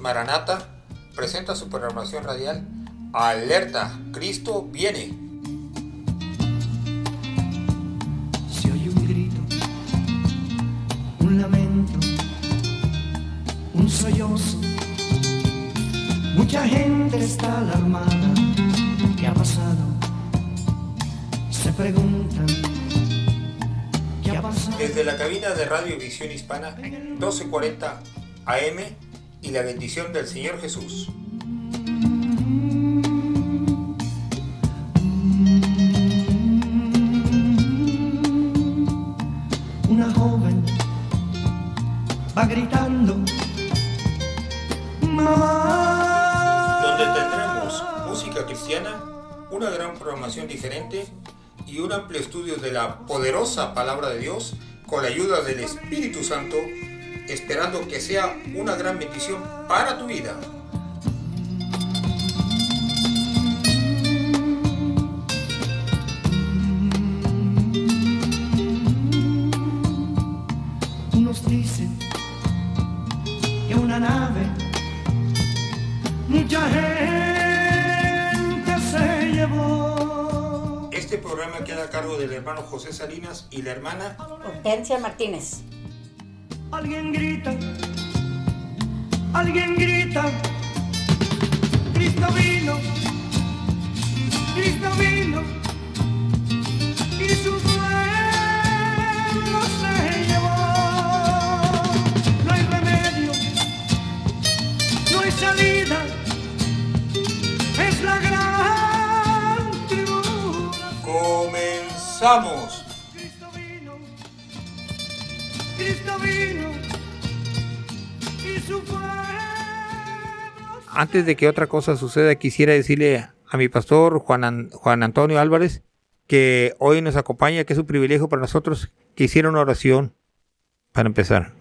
Maranata presenta su programación radial Alerta, Cristo viene. Se oye un grito, un lamento, un sollozo. Mucha gente está alarmada. ¿Qué ha pasado? Se preguntan. ¿Qué ha pasado? Desde la cabina de Radio Visión Hispana 1240 AM y la bendición del Señor Jesús. Una joven va gritando. Mamá. donde tendremos música cristiana, una gran programación diferente y un amplio estudio de la poderosa palabra de Dios con la ayuda del Espíritu Santo, esperando que sea una gran bendición para tu vida. Unos dicen que una nave, mucha gente se llevó. Este programa queda a cargo del hermano José Salinas y la hermana Hortensia Martínez. Alguien grita, alguien grita, Cristo vino, Cristo vino, y su pueblo se llevó. No hay remedio, no hay salida, es la gran tribulación. Comenzamos. Cristo vino, Cristo vino. Antes de que otra cosa suceda, quisiera decirle a mi pastor Juan, An- Juan Antonio Álvarez que hoy nos acompaña, que es un privilegio para nosotros que hiciera una oración para empezar.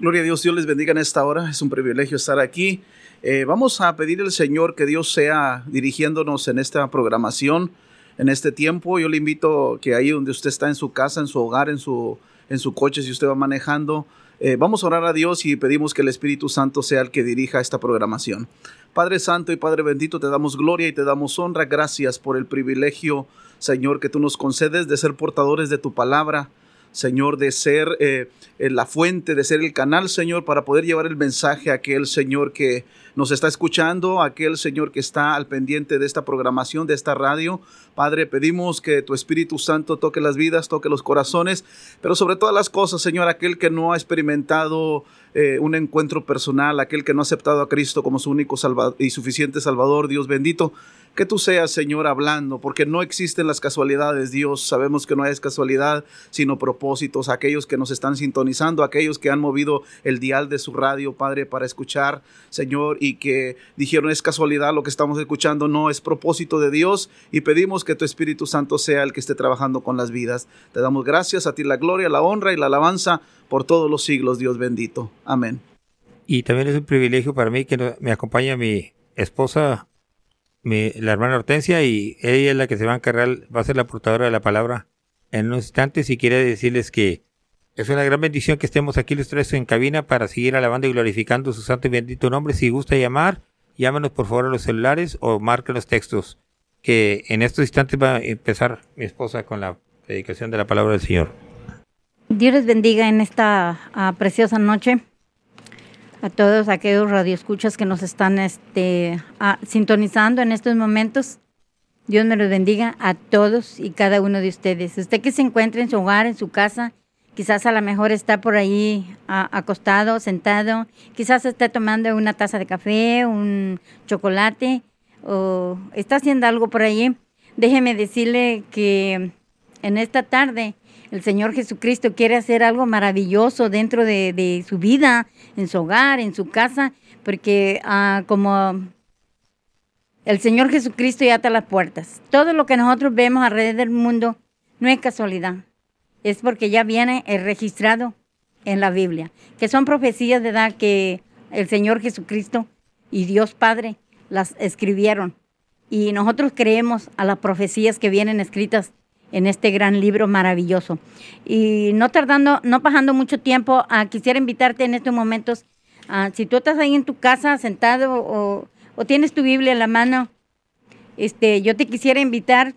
Gloria a Dios, Dios les bendiga en esta hora. Es un privilegio estar aquí. Eh, vamos a pedir al Señor que Dios sea dirigiéndonos en esta programación, en este tiempo. Yo le invito que ahí donde usted está en su casa, en su hogar, en su, en su coche, si usted va manejando, eh, vamos a orar a Dios y pedimos que el Espíritu Santo sea el que dirija esta programación. Padre Santo y Padre bendito, te damos gloria y te damos honra. Gracias por el privilegio, Señor, que tú nos concedes de ser portadores de tu palabra. Señor, de ser eh, eh, la fuente, de ser el canal, Señor, para poder llevar el mensaje a aquel Señor que nos está escuchando, a aquel Señor que está al pendiente de esta programación, de esta radio. Padre, pedimos que tu Espíritu Santo toque las vidas, toque los corazones, pero sobre todas las cosas, Señor, aquel que no ha experimentado eh, un encuentro personal, aquel que no ha aceptado a Cristo como su único y suficiente Salvador, Dios bendito, que tú seas, Señor, hablando, porque no existen las casualidades, Dios. Sabemos que no es casualidad, sino propósitos. Aquellos que nos están sintonizando, aquellos que han movido el dial de su radio, Padre, para escuchar, Señor, y que dijeron es casualidad lo que estamos escuchando, no es propósito de Dios. Y pedimos que tu Espíritu Santo sea el que esté trabajando con las vidas. Te damos gracias a ti la gloria, la honra y la alabanza por todos los siglos, Dios bendito. Amén. Y también es un privilegio para mí que me acompaña mi esposa, mi- la hermana Hortensia, y ella es la que se va a encargar, va a ser la portadora de la palabra en unos instantes. Y quiere decirles que es una gran bendición que estemos aquí los tres en cabina para seguir alabando y glorificando su santo y bendito nombre. Si gusta llamar, llámenos por favor a los celulares o marquen los textos. Que en estos instantes va a empezar mi esposa con la predicación de la palabra del Señor. Dios les bendiga en esta ah, preciosa noche. A todos aquellos radioescuchas que nos están este, sintonizando en estos momentos. Dios me los bendiga a todos y cada uno de ustedes. Usted que se encuentre en su hogar, en su casa, quizás a lo mejor está por ahí ah, acostado, sentado, quizás esté tomando una taza de café, un chocolate, o está haciendo algo por ahí. Déjeme decirle que en esta tarde el Señor Jesucristo quiere hacer algo maravilloso dentro de, su vida, en su hogar, en su casa, porque ah, como el Señor Jesucristo ya está a las puertas. Todo lo que nosotros vemos alrededor del mundo no es casualidad, es porque ya viene el registrado en la Biblia, que son profecías de edad que el Señor Jesucristo y Dios Padre las escribieron. Y nosotros creemos a las profecías que vienen escritas en este gran libro maravilloso. Y no tardando, no pasando mucho tiempo, ah, quisiera invitarte en estos momentos Ah, si tú estás ahí en tu casa sentado o, tienes tu Biblia en la mano, este, yo te quisiera invitar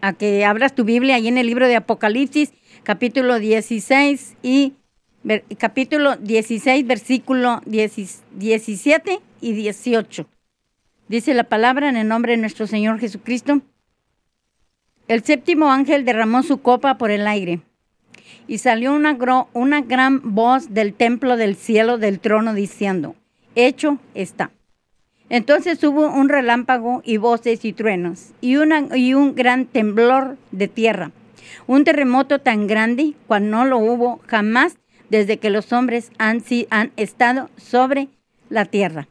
a que abras tu Biblia ahí en el libro de Apocalipsis, capítulo 16 y capítulo 16, versículo 10 17 y 18. Dice la palabra en el nombre de nuestro Señor Jesucristo. El séptimo ángel derramó su copa por el aire y salió una, gran voz del templo del cielo del trono diciendo, hecho está. Entonces hubo un relámpago y voces y truenos y, un gran temblor de tierra, un terremoto tan grande cual no lo hubo jamás desde que los hombres han estado sobre la tierra.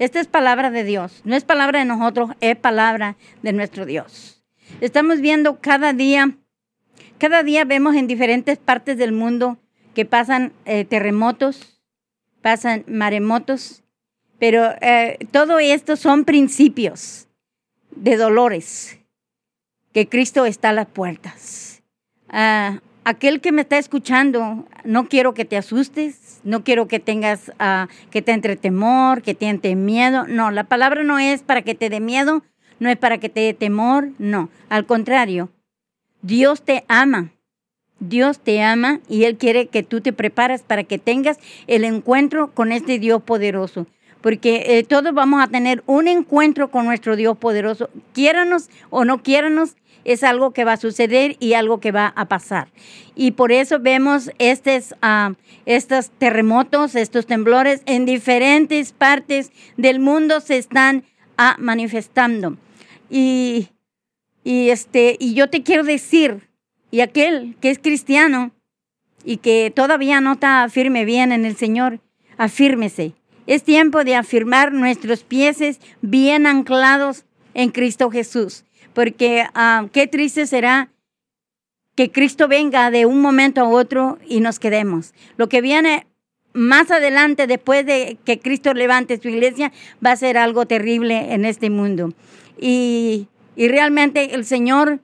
Esta es palabra de Dios, no es palabra de nosotros, es palabra de nuestro Dios. Estamos viendo cada día, cada día vemos en diferentes partes del mundo que pasan eh, terremotos, pasan maremotos, pero eh, todo esto son principios de dolores que Cristo está a las puertas. Ah, aquel que me está escuchando, no quiero que te asustes, no quiero que tengas, ah, que te entre temor, que te miedo. No, la palabra no es para que te dé miedo, no es para que te dé temor, no. Al contrario, Dios te ama. Dios te ama y Él quiere que tú te prepares para que tengas el encuentro con este Dios poderoso. Porque eh, todos vamos a tener un encuentro con nuestro Dios poderoso. Quiéranos o no quiéranos, es algo que va a suceder y algo que va a pasar. Y por eso vemos estos, ah, estos terremotos, estos temblores en diferentes partes del mundo se están ah, manifestando. Y, y, este, y yo te quiero decir, y aquel que es cristiano y que todavía no está firme bien en el Señor, afírmese. Es tiempo de afirmar nuestros pies bien anclados en Cristo Jesús, porque ah, qué triste será que Cristo venga de un momento a otro y nos quedemos. Lo que viene más adelante, después de que Cristo levante su iglesia, va a ser algo terrible en este mundo. Y, y realmente el Señor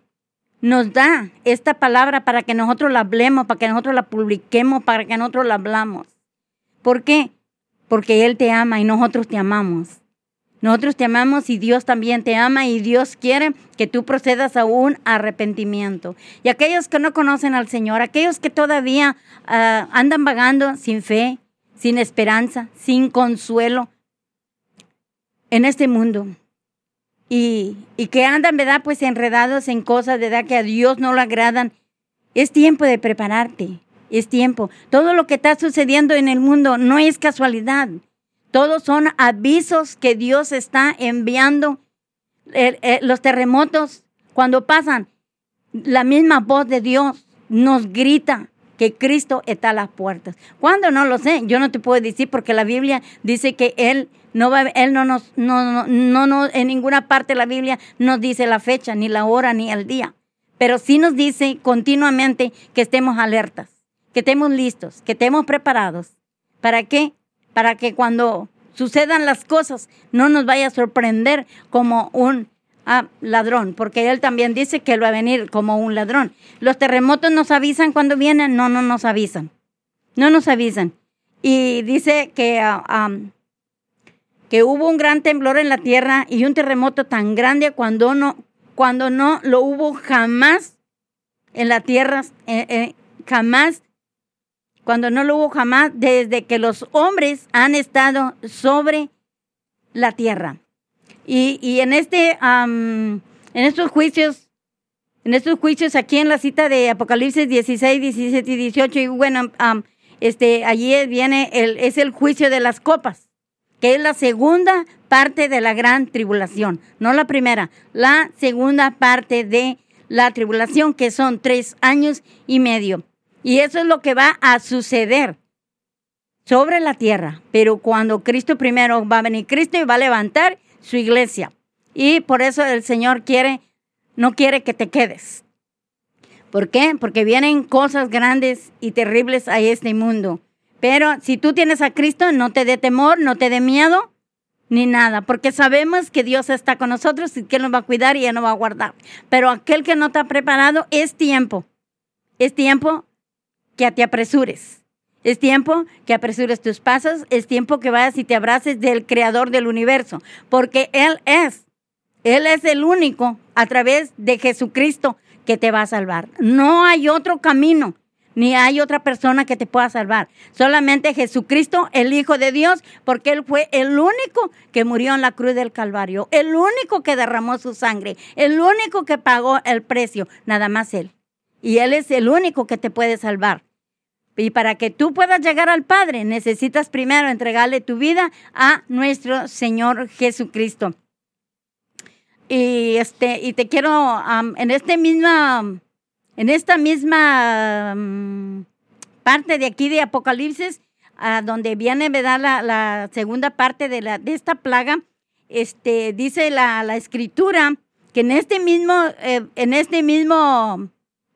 nos da esta palabra para que nosotros la hablemos, para que nosotros la publiquemos, para que nosotros la hablamos. ¿Por qué? Porque Él te ama y nosotros te amamos. Nosotros te amamos y Dios también te ama y Dios quiere que tú procedas a un arrepentimiento. Y aquellos que no conocen al Señor, aquellos que todavía ah, andan vagando sin fe, sin esperanza, sin consuelo en este mundo, y, y que andan, ¿verdad? Pues enredados en cosas, ¿verdad? Que a Dios no le agradan. Es tiempo de prepararte, es tiempo. Todo lo que está sucediendo en el mundo no es casualidad. Todos son avisos que Dios está enviando. Los terremotos, cuando pasan, la misma voz de Dios nos grita que Cristo está a las puertas. ¿Cuándo? No lo sé. Yo no te puedo decir porque la Biblia dice que Él no va, Él no nos, no, no, no, no, en ninguna parte de la Biblia nos dice la fecha, ni la hora, ni el día. Pero sí nos dice continuamente que estemos alertas, que estemos listos, que estemos preparados. ¿Para qué? Para que cuando sucedan las cosas no nos vaya a sorprender como un ah, ladrón, porque él también dice que él va a venir como un ladrón. Los terremotos nos avisan cuando vienen, no, no nos avisan, no nos avisan. Y dice que, ah, am, que hubo un gran temblor en la tierra y un terremoto tan grande cuando no, cuando no lo hubo jamás en la tierra, eh, eh, jamás, cuando no lo hubo jamás desde que los hombres han estado sobre la tierra. Y, y en este, en estos juicios, en estos juicios aquí en la cita de Apocalipsis 16, 17 y 18, y bueno, am, este, allí viene el, es el juicio de las copas, que es la segunda parte de la gran tribulación, no la primera, la segunda parte de la tribulación, que son tres años y medio. Y eso es lo que va a suceder sobre la tierra. Pero cuando Cristo primero va a venir Cristo y va a levantar su iglesia. Y por eso el Señor quiere, no quiere que te quedes. ¿Por qué? Porque vienen cosas grandes y terribles a este mundo. Pero si tú tienes a Cristo, no te dé temor, no te dé miedo, ni nada, porque sabemos que Dios está con nosotros y que Él nos va a cuidar y Él nos va a guardar. Pero aquel que no está preparado, es tiempo. Es tiempo que te apresures. Es tiempo que apresures tus pasos, es tiempo que vayas y te abraces del creador del universo, porque Él es, Él es el único a través de Jesucristo que te va a salvar. No hay otro camino, ni hay otra persona que te pueda salvar. Solamente Jesucristo, el Hijo de Dios, porque Él fue el único que murió en la cruz del Calvario, el único que derramó su sangre, el único que pagó el precio, nada más Él. Y Él es el único que te puede salvar. Y para que tú puedas llegar al Padre, necesitas primero entregarle tu vida a nuestro Señor Jesucristo. Y este, y te quiero, en este misma, en esta misma mm, parte de aquí de Apocalipsis, a donde viene ¿verdad? La, la segunda parte de, esta plaga, este, dice la, la escritura que en este mismo, eh, en este mismo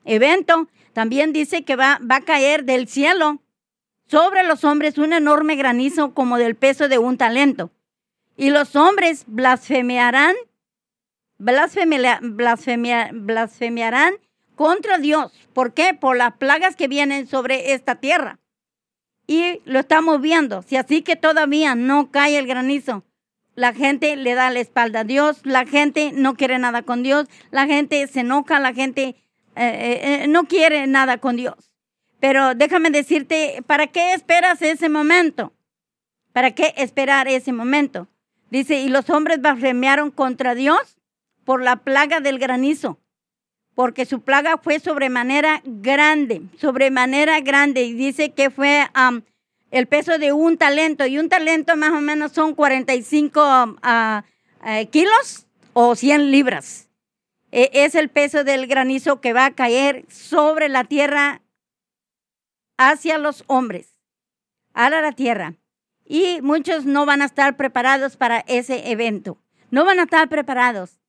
evento, también dice que va, va a caer del cielo sobre los hombres un enorme granizo como del peso de un talento. Y los hombres blasfemearán, blasfemia- blasfemia- blasfemiarán contra Dios. ¿Por qué? Por las plagas que vienen sobre esta tierra. Y lo estamos viendo. Si así que todavía no cae el granizo, la gente le da la espalda a Dios, la gente no quiere nada con Dios, la gente se enoja, la gente eh, eh, eh, no quiere nada con Dios. Pero déjame decirte, ¿para qué esperas ese momento? ¿Para qué esperar ese momento? Dice, y los hombres blasfemiaron contra Dios por la plaga del granizo, porque su plaga fue sobremanera grande, sobremanera grande, y dice que fue am, el peso de un talento, y un talento más o menos son 45 am, ah, eh, kilos o 100 libras. E- es el peso del granizo que va a caer sobre la tierra hacia los hombres, a la tierra. Y muchos no van a estar preparados para ese evento. No van a estar preparados.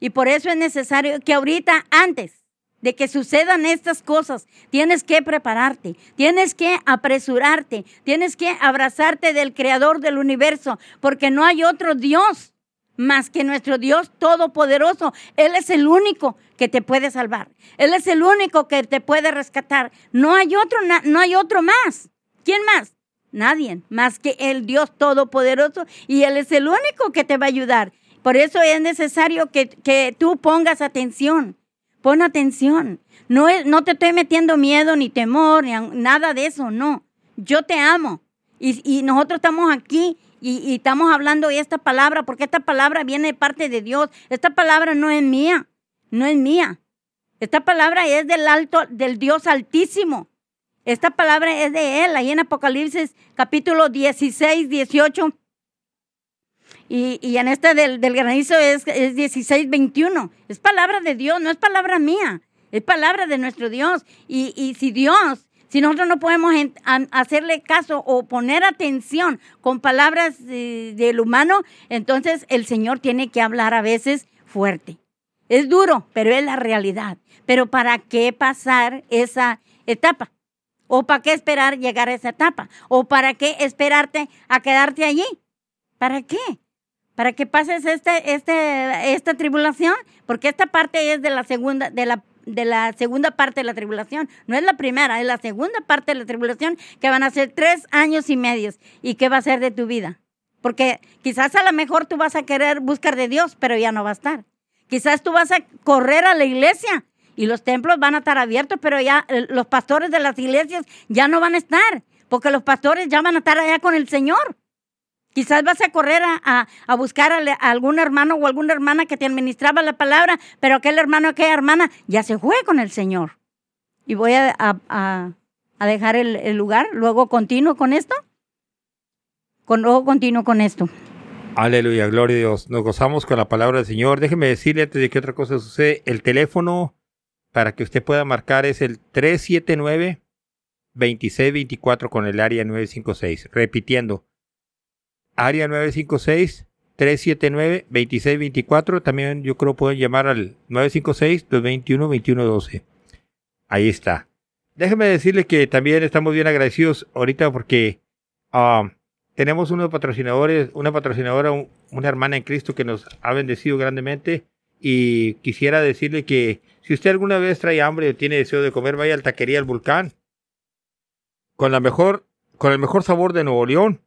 Y por eso es necesario que ahorita, antes de que sucedan estas cosas, tienes que prepararte, tienes que apresurarte, tienes que abrazarte del creador del universo, porque no hay otro Dios más que nuestro Dios todopoderoso. Él es el único que te puede salvar. Él es el único que te puede rescatar. No hay otro, no hay otro más. ¿Quién más? Nadie más que el Dios todopoderoso y Él es el único que te va a ayudar. Por eso es necesario que, que tú pongas atención. Pon atención. No, es- no te estoy metiendo miedo ni temor, ni nada de eso, no. Yo te amo. Y, y nosotros estamos aquí y, y estamos hablando esta palabra porque esta palabra viene de parte de Dios. Esta palabra no es mía, no es mía. Esta palabra es del alto, del Dios altísimo. Esta palabra es de Él, ahí en Apocalipsis capítulo 16, 18. Y, y en este del, granizo es, es 16, 21. Es palabra de Dios, no es palabra mía. Es palabra de nuestro Dios. Y, y si Dios, si nosotros no podemos hacerle caso o poner atención con palabras del humano, entonces el Señor tiene que hablar a veces fuerte. Es duro, pero es la realidad. Pero ¿para qué pasar esa etapa? ¿O para qué esperar llegar a esa etapa? ¿O para qué esperarte a quedarte allí? ¿Para qué? ¿Para que pases este, este, esta tribulación? Porque esta parte es de la segunda, de la, de la segunda parte de la tribulación. No es la primera, es la segunda parte de la tribulación que van a ser tres años y medios. ¿Y qué va a ser de tu vida? Porque quizás a lo mejor tú vas a querer buscar de Dios, pero ya no va a estar. Quizás tú vas a correr a la iglesia y los templos van a estar abiertos, pero ya eh, los pastores de las iglesias ya no van a estar, porque los pastores ya van a estar allá con el Señor. Quizás vas a correr a, a- buscar a, algún hermano o alguna hermana que te administraba la palabra, pero aquel hermano aquella hermana ya se fue con el Señor. Y voy a, dejar el, el lugar, luego continúo con esto. Con, luego continúo con esto. Aleluya, gloria a Dios. Nos gozamos con la palabra del Señor. Déjeme decirle antes de que otra cosa sucede, el teléfono para que usted pueda marcar es el 379-2624 con el área 956. Repitiendo, área 956-379-2624. También yo creo pueden llamar al 956-221-2112. Ahí está. Déjeme decirle que también estamos bien agradecidos ahorita porque... ah, tenemos unos patrocinadores, una patrocinadora, un- una hermana en Cristo que nos ha bendecido grandemente y quisiera decirle que si usted alguna vez trae hambre o tiene deseo de comer, vaya al taquería El Volcán. con la mejor, con el mejor sabor de Nuevo León.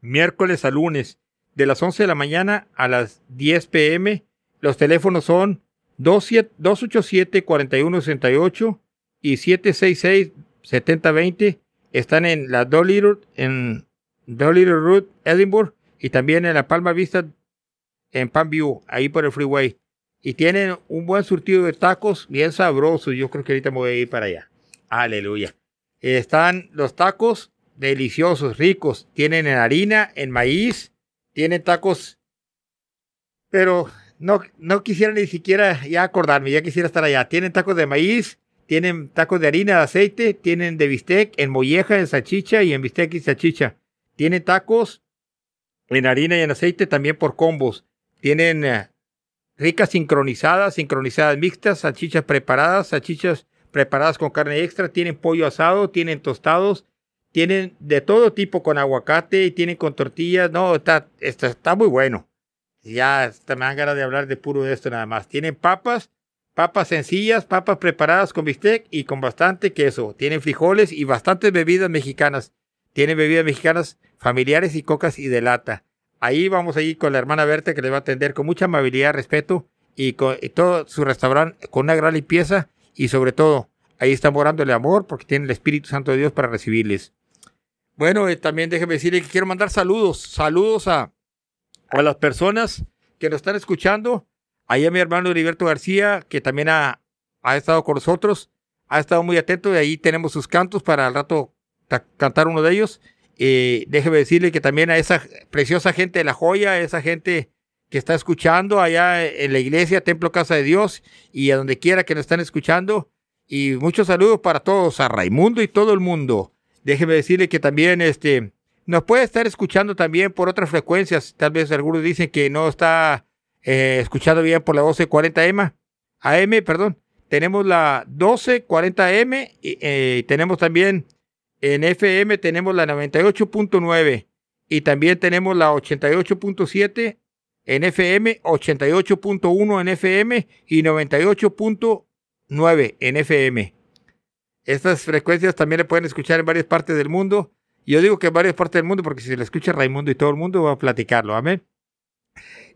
Miércoles a lunes, de las 11 de la mañana a las 10 pm. Los teléfonos son 287-4168 y 766-7020. Están en la Dolly en Dolly Road, Edinburgh, y también en la Palma Vista, en Palm View, ahí por el freeway. Y tienen un buen surtido de tacos, bien sabrosos. Yo creo que ahorita me voy a ir para allá. Aleluya. Están los tacos deliciosos, ricos. Tienen en harina, en maíz, tienen tacos, pero no, no quisiera ni siquiera ya acordarme, ya quisiera estar allá. Tienen tacos de maíz, tienen tacos de harina, de aceite, tienen de bistec, en molleja, en salchicha y en bistec y salchicha. Tienen tacos en harina y en aceite también por combos. Tienen eh, ricas sincronizadas, sincronizadas mixtas, salchichas preparadas, salchichas preparadas con carne extra, tienen pollo asado, tienen tostados, tienen de todo tipo con aguacate y tienen con tortillas. No, está, está, está muy bueno. Ya me dan ganas de hablar de puro de esto nada más. Tienen papas, papas sencillas, papas preparadas con bistec y con bastante queso. Tienen frijoles y bastantes bebidas mexicanas. Tienen bebidas mexicanas familiares y cocas y de lata. Ahí vamos a ir con la hermana Berta que le va a atender con mucha amabilidad, respeto y, con, todo su restaurante con una gran limpieza y sobre todo ahí está morando el amor porque tiene el Espíritu Santo de Dios para recibirles. Bueno, eh, también déjeme decirle que quiero mandar saludos, saludos a, a las personas que nos están escuchando. Ahí a mi hermano Heriberto García, que también ha, ha estado con nosotros, ha estado muy atento y ahí tenemos sus cantos para al rato cantar uno de ellos. Eh, déjeme decirle que también a esa preciosa gente de La Joya, esa gente que está escuchando allá en la iglesia, Templo Casa de Dios y a donde quiera que nos están escuchando. Y muchos saludos para todos, a Raimundo y todo el mundo. Déjeme decirle que también este, nos puede estar escuchando también por otras frecuencias. Tal vez algunos dicen que no está eh, escuchando bien por la 1240M, AM, perdón. Tenemos la 1240M y eh, tenemos también en FM tenemos la 98.9 y también tenemos la 88.7 en FM, 88.1 en FM y 98.9 en FM. Estas frecuencias también le pueden escuchar en varias partes del mundo. Yo digo que en varias partes del mundo porque si le escucha Raimundo y todo el mundo va a platicarlo. Amén.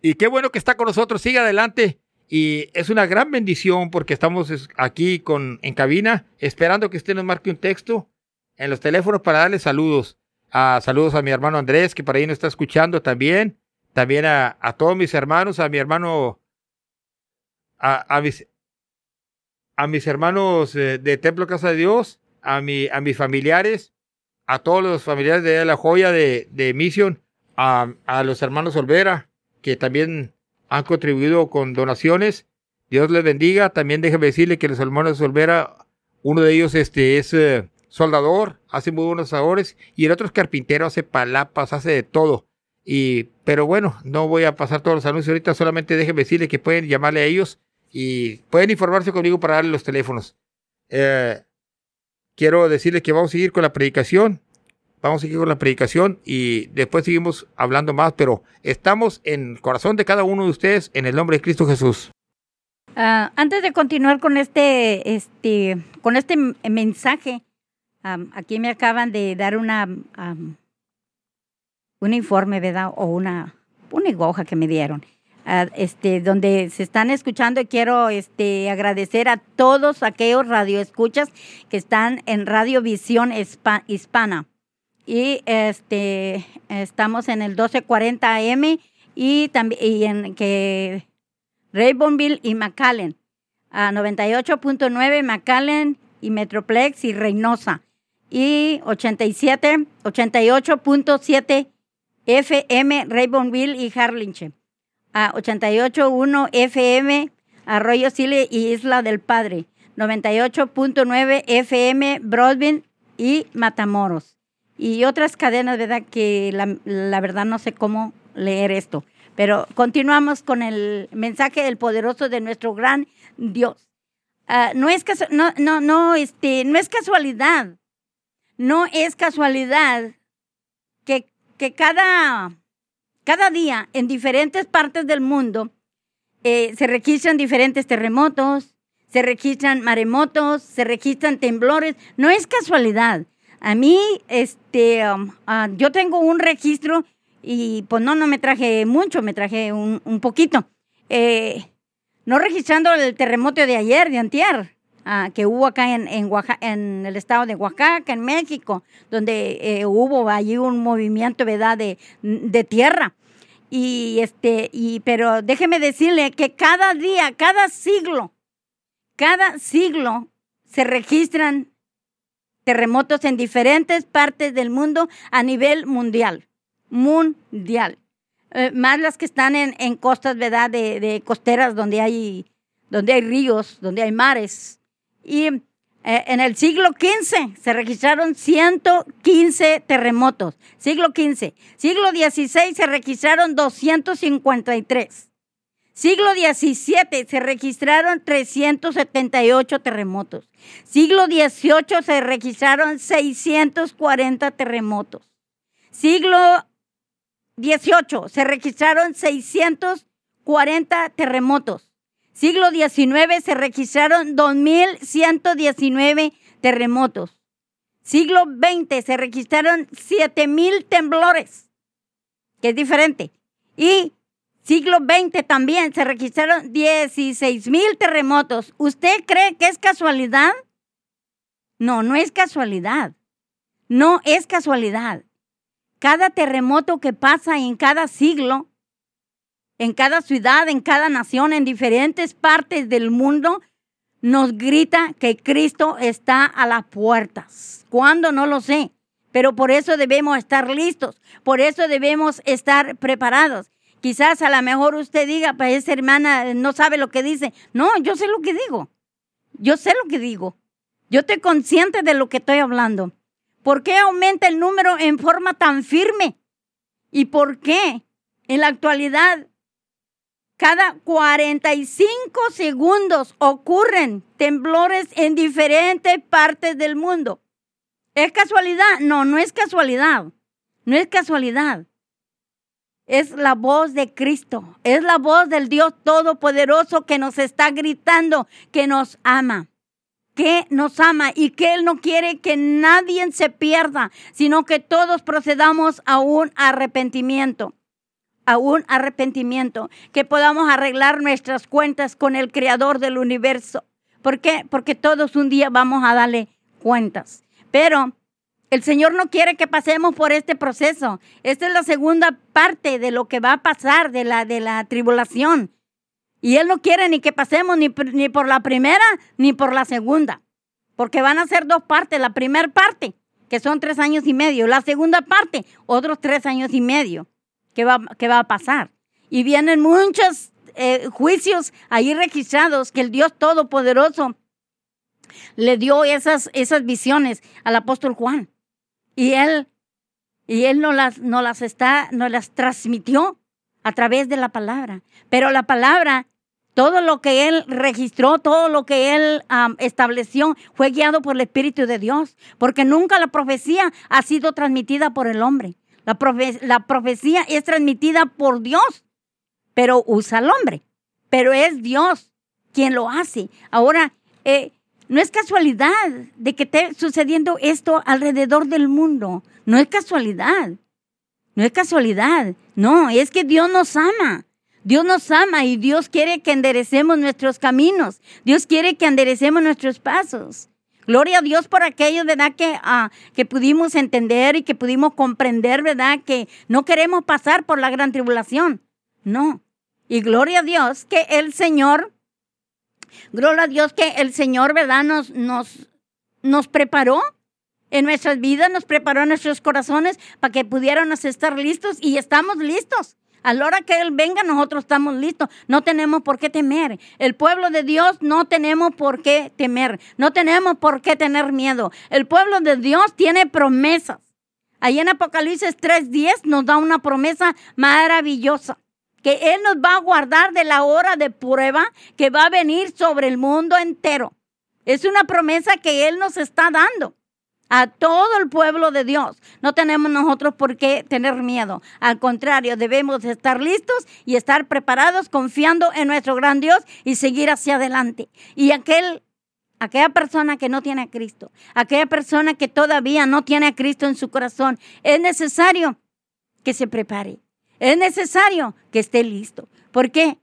Y qué bueno que está con nosotros. Siga adelante. Y es una gran bendición porque estamos aquí con, en cabina esperando que usted nos marque un texto en los teléfonos para darle saludos. a saludos a mi hermano Andrés, que por ahí nos está escuchando también. También a, todos mis hermanos, a mi hermano, a, mis, a mis hermanos eh, de Templo Casa de Dios, a, mi, a mis familiares, a todos los familiares de La Joya de, de Mission, a, los hermanos Olvera, que también han contribuido con donaciones. Dios les bendiga. También déjeme decirle que los hermanos Olvera, uno de ellos este, es eh, soldador, hace muy buenos sabores, y el otro es carpintero, hace palapas, hace de todo. Y, pero bueno, no voy a pasar todos los anuncios ahorita, solamente déjenme decirle que pueden llamarle a ellos y pueden informarse conmigo para darle los teléfonos. Eh, quiero decirle que vamos a seguir con la predicación, vamos a seguir con la predicación y después seguimos hablando más, pero estamos en el corazón de cada uno de ustedes en el nombre de Cristo Jesús. Ah, antes de continuar con este, este, con este mensaje, aquí me acaban de dar una un informe, ¿verdad? O una, una hoja que me dieron. Este, donde se están escuchando y quiero este, agradecer a todos aquellos radioescuchas que están en Radio Visión Hispana. Y este, estamos en el 1240 AM y también y en que Raybonville y McAllen, a 98.9 McAllen y Metroplex y Reynosa y 87, 88.7 FM Raybonville y Harlinche. A 88.1 FM Arroyo Sile y Isla del Padre. 98.9 FM Broadbent y Matamoros. Y otras cadenas, ¿verdad? Que la, verdad no sé cómo leer esto. Pero continuamos con el mensaje del poderoso de nuestro gran Dios. Ah, no, es no, no, no, este, no es casualidad no es casualidad que, que cada, cada día en diferentes partes del mundo eh, se registran diferentes terremotos, se registran maremotos, se registran temblores. No es casualidad. A mí, este, um, ah, yo tengo un registro y pues no, no me traje mucho, me traje un, un poquito. Eh, no registrando el terremoto de ayer, de antier, ah, que hubo acá en, en, Oaxa- en el estado de Oaxaca, en México, donde eh, hubo allí un movimiento, ¿verdad?, de, de tierra. Y este, y, pero déjeme decirle que cada día, cada siglo, cada siglo se registran terremotos en diferentes partes del mundo a nivel mundial. Mundial. Eh, más las que están en, en costas, ¿verdad? De, de costeras donde hay, donde hay ríos, donde hay mares. Y eh, en el siglo XV se registraron 115 terremotos. Siglo XV. Siglo XVI se registraron 253. Siglo XVII se registraron 378 terremotos. Siglo XVIII se registraron 640 terremotos. Siglo XVIII se registraron 640 terremotos. Siglo XIX se registraron 2.119 terremotos. Siglo XX se registraron 7.000 temblores, que es diferente. Y siglo XX también se registraron 16.000 terremotos. ¿Usted cree que es casualidad? No, no es casualidad. No es casualidad. Cada terremoto que pasa en cada siglo, en cada ciudad, en cada nación, en diferentes partes del mundo, nos grita que Cristo está a las puertas. ¿Cuándo? No lo sé. Pero por eso debemos estar listos. Por eso debemos estar preparados. Quizás a lo mejor usted diga, pues esa hermana no sabe lo que dice. No, yo sé lo que digo. Yo sé lo que digo. Yo estoy consciente de lo que estoy hablando. ¿Por qué aumenta el número en forma tan firme? ¿Y por qué en la actualidad cada 45 segundos ocurren temblores en diferentes partes del mundo? ¿Es casualidad? No, no es casualidad. No es casualidad. Es la voz de Cristo. Es la voz del Dios Todopoderoso que nos está gritando que nos ama que nos ama y que Él no quiere que nadie se pierda, sino que todos procedamos a un arrepentimiento, a un arrepentimiento, que podamos arreglar nuestras cuentas con el Creador del universo. ¿Por qué? Porque todos un día vamos a darle cuentas. Pero el Señor no quiere que pasemos por este proceso. Esta es la segunda parte de lo que va a pasar de la, de la tribulación. Y Él no quiere ni que pasemos ni, ni por la primera ni por la segunda. Porque van a ser dos partes. La primera parte, que son tres años y medio. La segunda parte, otros tres años y medio. Que va, que va a pasar? Y vienen muchos eh, juicios ahí registrados que el Dios Todopoderoso le dio esas, esas visiones al apóstol Juan. Y él, y él no las, no las está, no las transmitió a través de la palabra. Pero la palabra, todo lo que él registró, todo lo que él estableció, fue guiado por el Espíritu de Dios. Porque nunca la profecía ha sido transmitida por el hombre. La, profe- la profecía es transmitida por Dios, pero usa al hombre. Pero es Dios quien lo hace. Ahora, eh, no es casualidad de que esté sucediendo esto alrededor del mundo. No es casualidad. No es casualidad. No, es que Dios nos ama. Dios nos ama y Dios quiere que enderecemos nuestros caminos. Dios quiere que enderecemos nuestros pasos. Gloria a Dios por aquello, ¿verdad? Que, ah, que pudimos entender y que pudimos comprender, ¿verdad? Que no queremos pasar por la gran tribulación. No. Y gloria a Dios que el Señor, gloria a Dios que el Señor, ¿verdad? Nos, nos, nos preparó en nuestras vidas, nos preparó en nuestros corazones para que pudiéramos estar listos y estamos listos. A la hora que Él venga, nosotros estamos listos. No tenemos por qué temer. El pueblo de Dios no tenemos por qué temer. No tenemos por qué tener miedo. El pueblo de Dios tiene promesas. Ahí en Apocalipsis 3.10 nos da una promesa maravillosa. Que Él nos va a guardar de la hora de prueba que va a venir sobre el mundo entero. Es una promesa que Él nos está dando a todo el pueblo de Dios. No tenemos nosotros por qué tener miedo. Al contrario, debemos estar listos y estar preparados confiando en nuestro gran Dios y seguir hacia adelante. Y aquel, aquella persona que no tiene a Cristo, aquella persona que todavía no tiene a Cristo en su corazón, es necesario que se prepare. Es necesario que esté listo. ¿Por qué?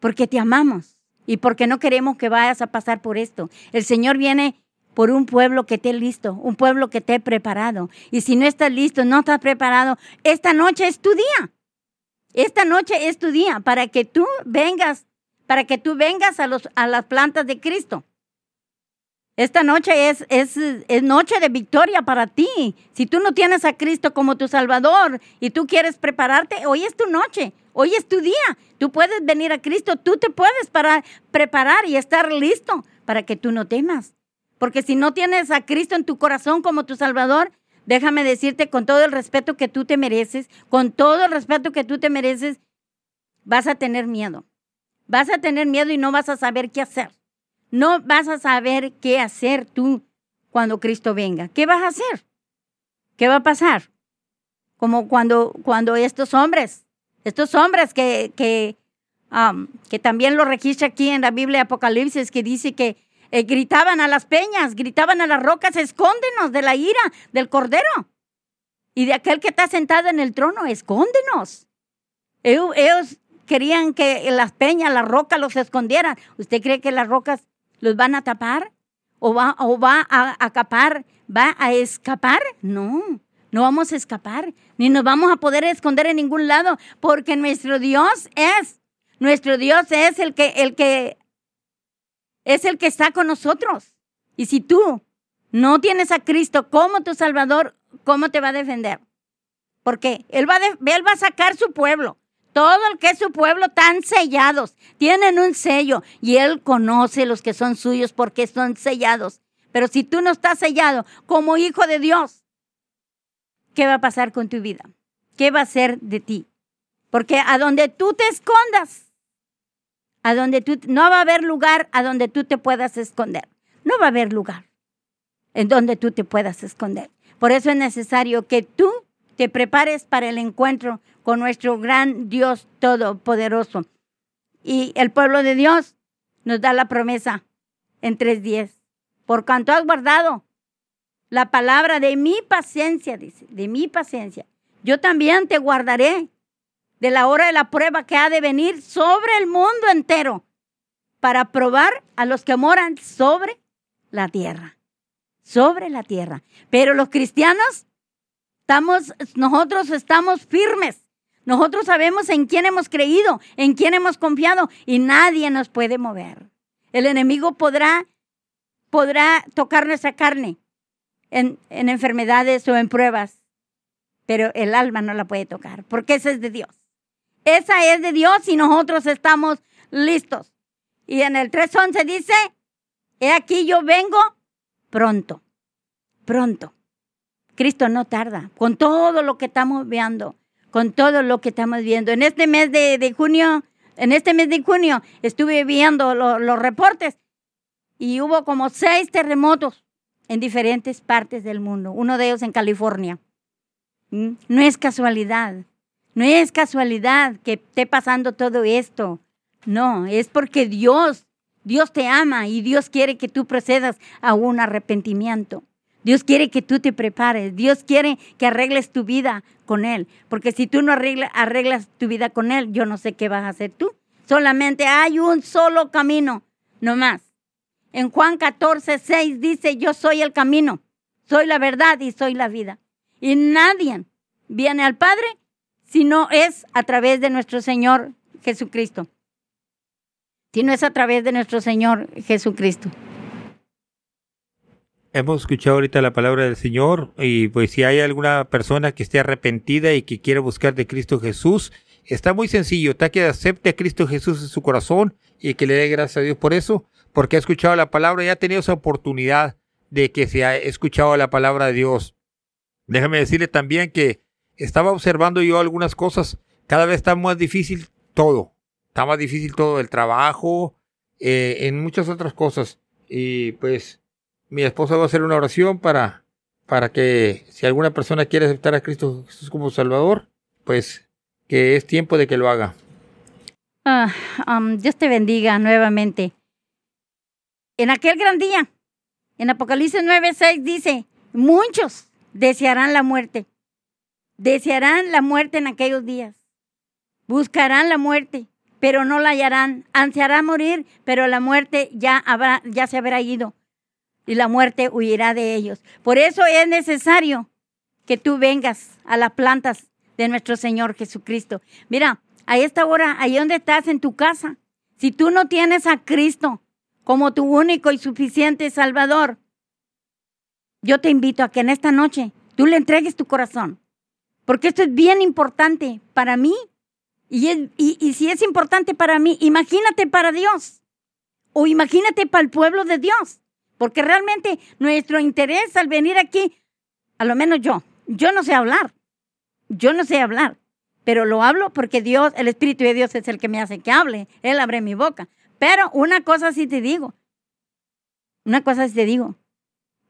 Porque te amamos y porque no queremos que vayas a pasar por esto. El Señor viene por un pueblo que esté listo, un pueblo que esté preparado. Y si no estás listo, no estás preparado, esta noche es tu día. Esta noche es tu día para que tú vengas, para que tú vengas a, los, a las plantas de Cristo. Esta noche es, es, es, noche de victoria para ti. Si tú no tienes a Cristo como tu Salvador y tú quieres prepararte, hoy es tu noche, hoy es tu día. Tú puedes venir a Cristo, tú te puedes para, preparar y estar listo para que tú no temas. Porque si no tienes a Cristo en tu corazón como tu Salvador, déjame decirte con todo el respeto que tú te mereces, con todo el respeto que tú te mereces, vas a tener miedo. Vas a tener miedo y no vas a saber qué hacer. No vas a saber qué hacer tú cuando Cristo venga. ¿Qué vas a hacer? ¿Qué va a pasar? Como cuando, cuando estos hombres, estos hombres que, que, um, que también lo registra aquí en la Biblia Apocalipsis, que dice que eh, gritaban a las peñas, gritaban a las rocas, escóndenos de la ira del cordero y de aquel que está sentado en el trono, escóndenos. Ellos, querían que las peñas, las rocas los escondieran. ¿Usted cree que las rocas los van a tapar? ¿O va, o va a acapar? ¿Va a escapar? No, no vamos a escapar, ni nos vamos a poder esconder en ningún lado, porque nuestro Dios es, nuestro Dios es el que, el que es el que está con nosotros. Y si tú no tienes a Cristo como tu Salvador, ¿cómo te va a defender? Porque Él va, él va a sacar su pueblo. Todo el que es su pueblo están sellados, tienen un sello y Él conoce los que son suyos porque son sellados. Pero si tú no estás sellado como hijo de Dios, ¿qué va a pasar con tu vida? ¿Qué va a ser de ti? Porque a donde tú te escondas, a donde tú, no va a haber lugar a donde tú te puedas esconder. No va a haber lugar en donde tú te puedas esconder. Por eso es necesario que tú te prepares para el encuentro con nuestro gran Dios Todopoderoso. Y el pueblo de Dios nos da la promesa en 3.10. Por cuanto has guardado la palabra de mi paciencia, dice, de mi paciencia, yo también te guardaré de la hora de la prueba que ha de venir sobre el mundo entero para probar a los que moran sobre la tierra, sobre la tierra. Pero los cristianos estamos, nosotros estamos firmes. Nosotros sabemos en quién hemos creído, en quién hemos confiado y nadie nos puede mover. El enemigo podrá, podrá tocar nuestra carne en, en enfermedades o en pruebas, pero el alma no la puede tocar porque ese es de Dios. Esa es de Dios y nosotros estamos listos. Y en el 3.11 dice, he aquí yo vengo pronto, pronto. Cristo no tarda, con todo lo que estamos viendo, con todo lo que estamos viendo. En este mes de, junio, en este mes de junio estuve viendo los reportes y hubo como seis terremotos en diferentes partes del mundo, uno de ellos en California. ¿Mm? No es casualidad. No es casualidad que esté pasando todo esto. No, es porque Dios, Dios te ama y Dios quiere que tú procedas a un arrepentimiento. Dios quiere que tú te prepares. Dios quiere que arregles tu vida con Él. Porque si tú no arreglas, arreglas tu vida con Él, yo no sé qué vas a hacer tú. Solamente hay un solo camino, no más. En Juan 14, 6 dice, yo soy el camino, soy la verdad y soy la vida. Y nadie viene al Padre si no es a través de nuestro Señor Jesucristo. Si no es a través de nuestro Señor Jesucristo. Hemos escuchado ahorita la palabra del Señor y pues si hay alguna persona que esté arrepentida y que quiere buscar de Cristo Jesús, está muy sencillo, está que acepte a Cristo Jesús en su corazón y que le dé gracias a Dios por eso, porque ha escuchado la palabra y ha tenido esa oportunidad de que se ha escuchado la palabra de Dios. Déjame decirle también que estaba observando yo algunas cosas. Cada vez está más difícil todo. Está más difícil todo el trabajo, eh, en muchas otras cosas. Y pues mi esposa va a hacer una oración para, para que si alguna persona quiere aceptar a Cristo Jesús como Salvador, pues que es tiempo de que lo haga. Ah, Dios te bendiga nuevamente. En aquel gran día, en Apocalipsis 9, 6 dice, muchos desearán la muerte. Desearán la muerte en aquellos días. Buscarán la muerte, pero no la hallarán. Ansiarán morir, pero la muerte ya, habrá, ya se habrá ido. Y la muerte huirá de ellos. Por eso es necesario que tú vengas a las plantas de nuestro Señor Jesucristo. Mira, a esta hora, ahí donde estás en tu casa, si tú no tienes a Cristo como tu único y suficiente Salvador, yo te invito a que en esta noche tú le entregues tu corazón, porque esto es bien importante para mí. Y, si es importante para mí, imagínate para Dios o imagínate para el pueblo de Dios, porque realmente nuestro interés al venir aquí, a lo menos yo, yo no sé hablar, yo no sé hablar, pero lo hablo porque Dios, el Espíritu de Dios es el que me hace que hable, Él abre mi boca. Pero una cosa sí te digo, una cosa sí te digo,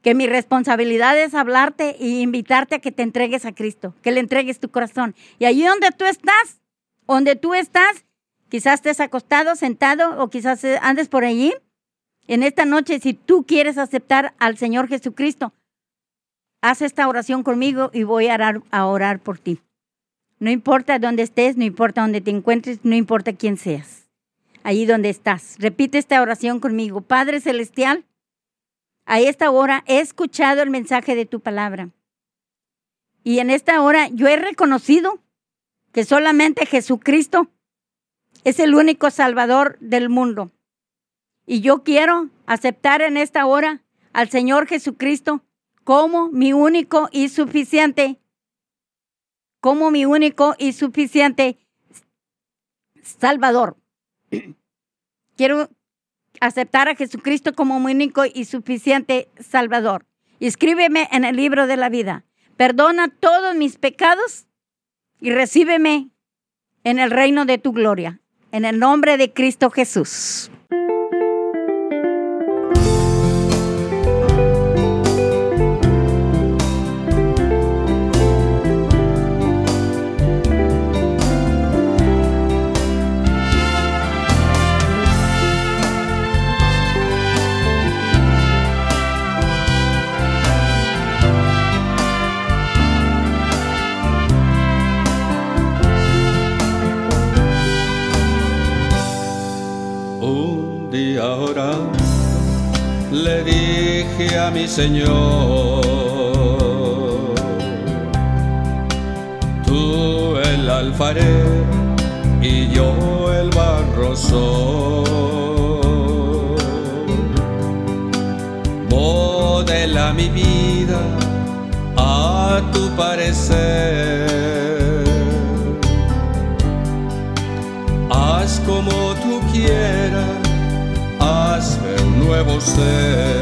que mi responsabilidad es hablarte e invitarte a que te entregues a Cristo, que le entregues tu corazón. Y allí donde tú estás, donde tú estás, quizás estés acostado, sentado o quizás andes por allí, en esta noche, si tú quieres aceptar al Señor Jesucristo, haz esta oración conmigo y voy a orar por ti. No importa dónde estés, no importa dónde te encuentres, no importa quién seas. Allí donde estás. Repite esta oración conmigo. Padre Celestial, a esta hora he escuchado el mensaje de tu palabra. Y en esta hora yo he reconocido que solamente Jesucristo es el único Salvador del mundo. Y yo quiero aceptar en esta hora al Señor Jesucristo como mi único y suficiente, como mi único y suficiente Salvador. Quiero aceptar a Jesucristo como mi único y suficiente Salvador. Escríbeme en el libro de la vida. Perdona todos mis pecados y recíbeme en el reino de tu gloria. En el nombre de Cristo Jesús. A mi Señor, tú el alfarero y yo el barro. Modela mi vida a tu parecer. Haz como tú quieras nuevo ser.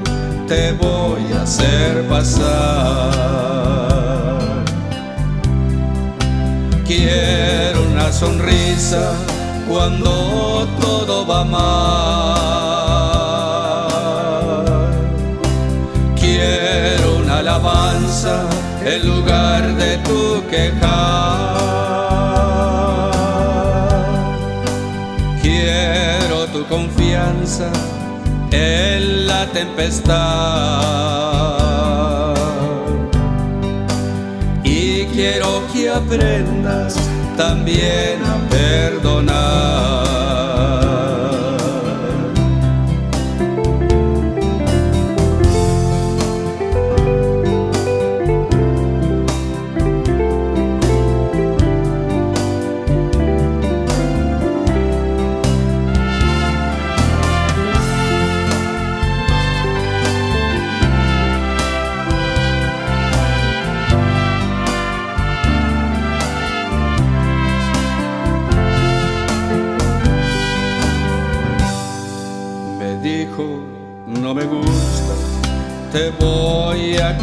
te voy a hacer pasar. Quiero una sonrisa cuando todo va mal. Quiero una alabanza en lugar de tu quejar. Quiero tu confianza en la tempestad. Y quiero que aprendas también a perdonar.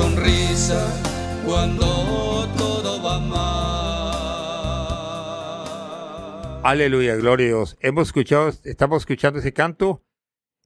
Sonrisa cuando todo va mal. Aleluya, gloria a Dios. Hemos escuchado, estamos escuchando ese canto,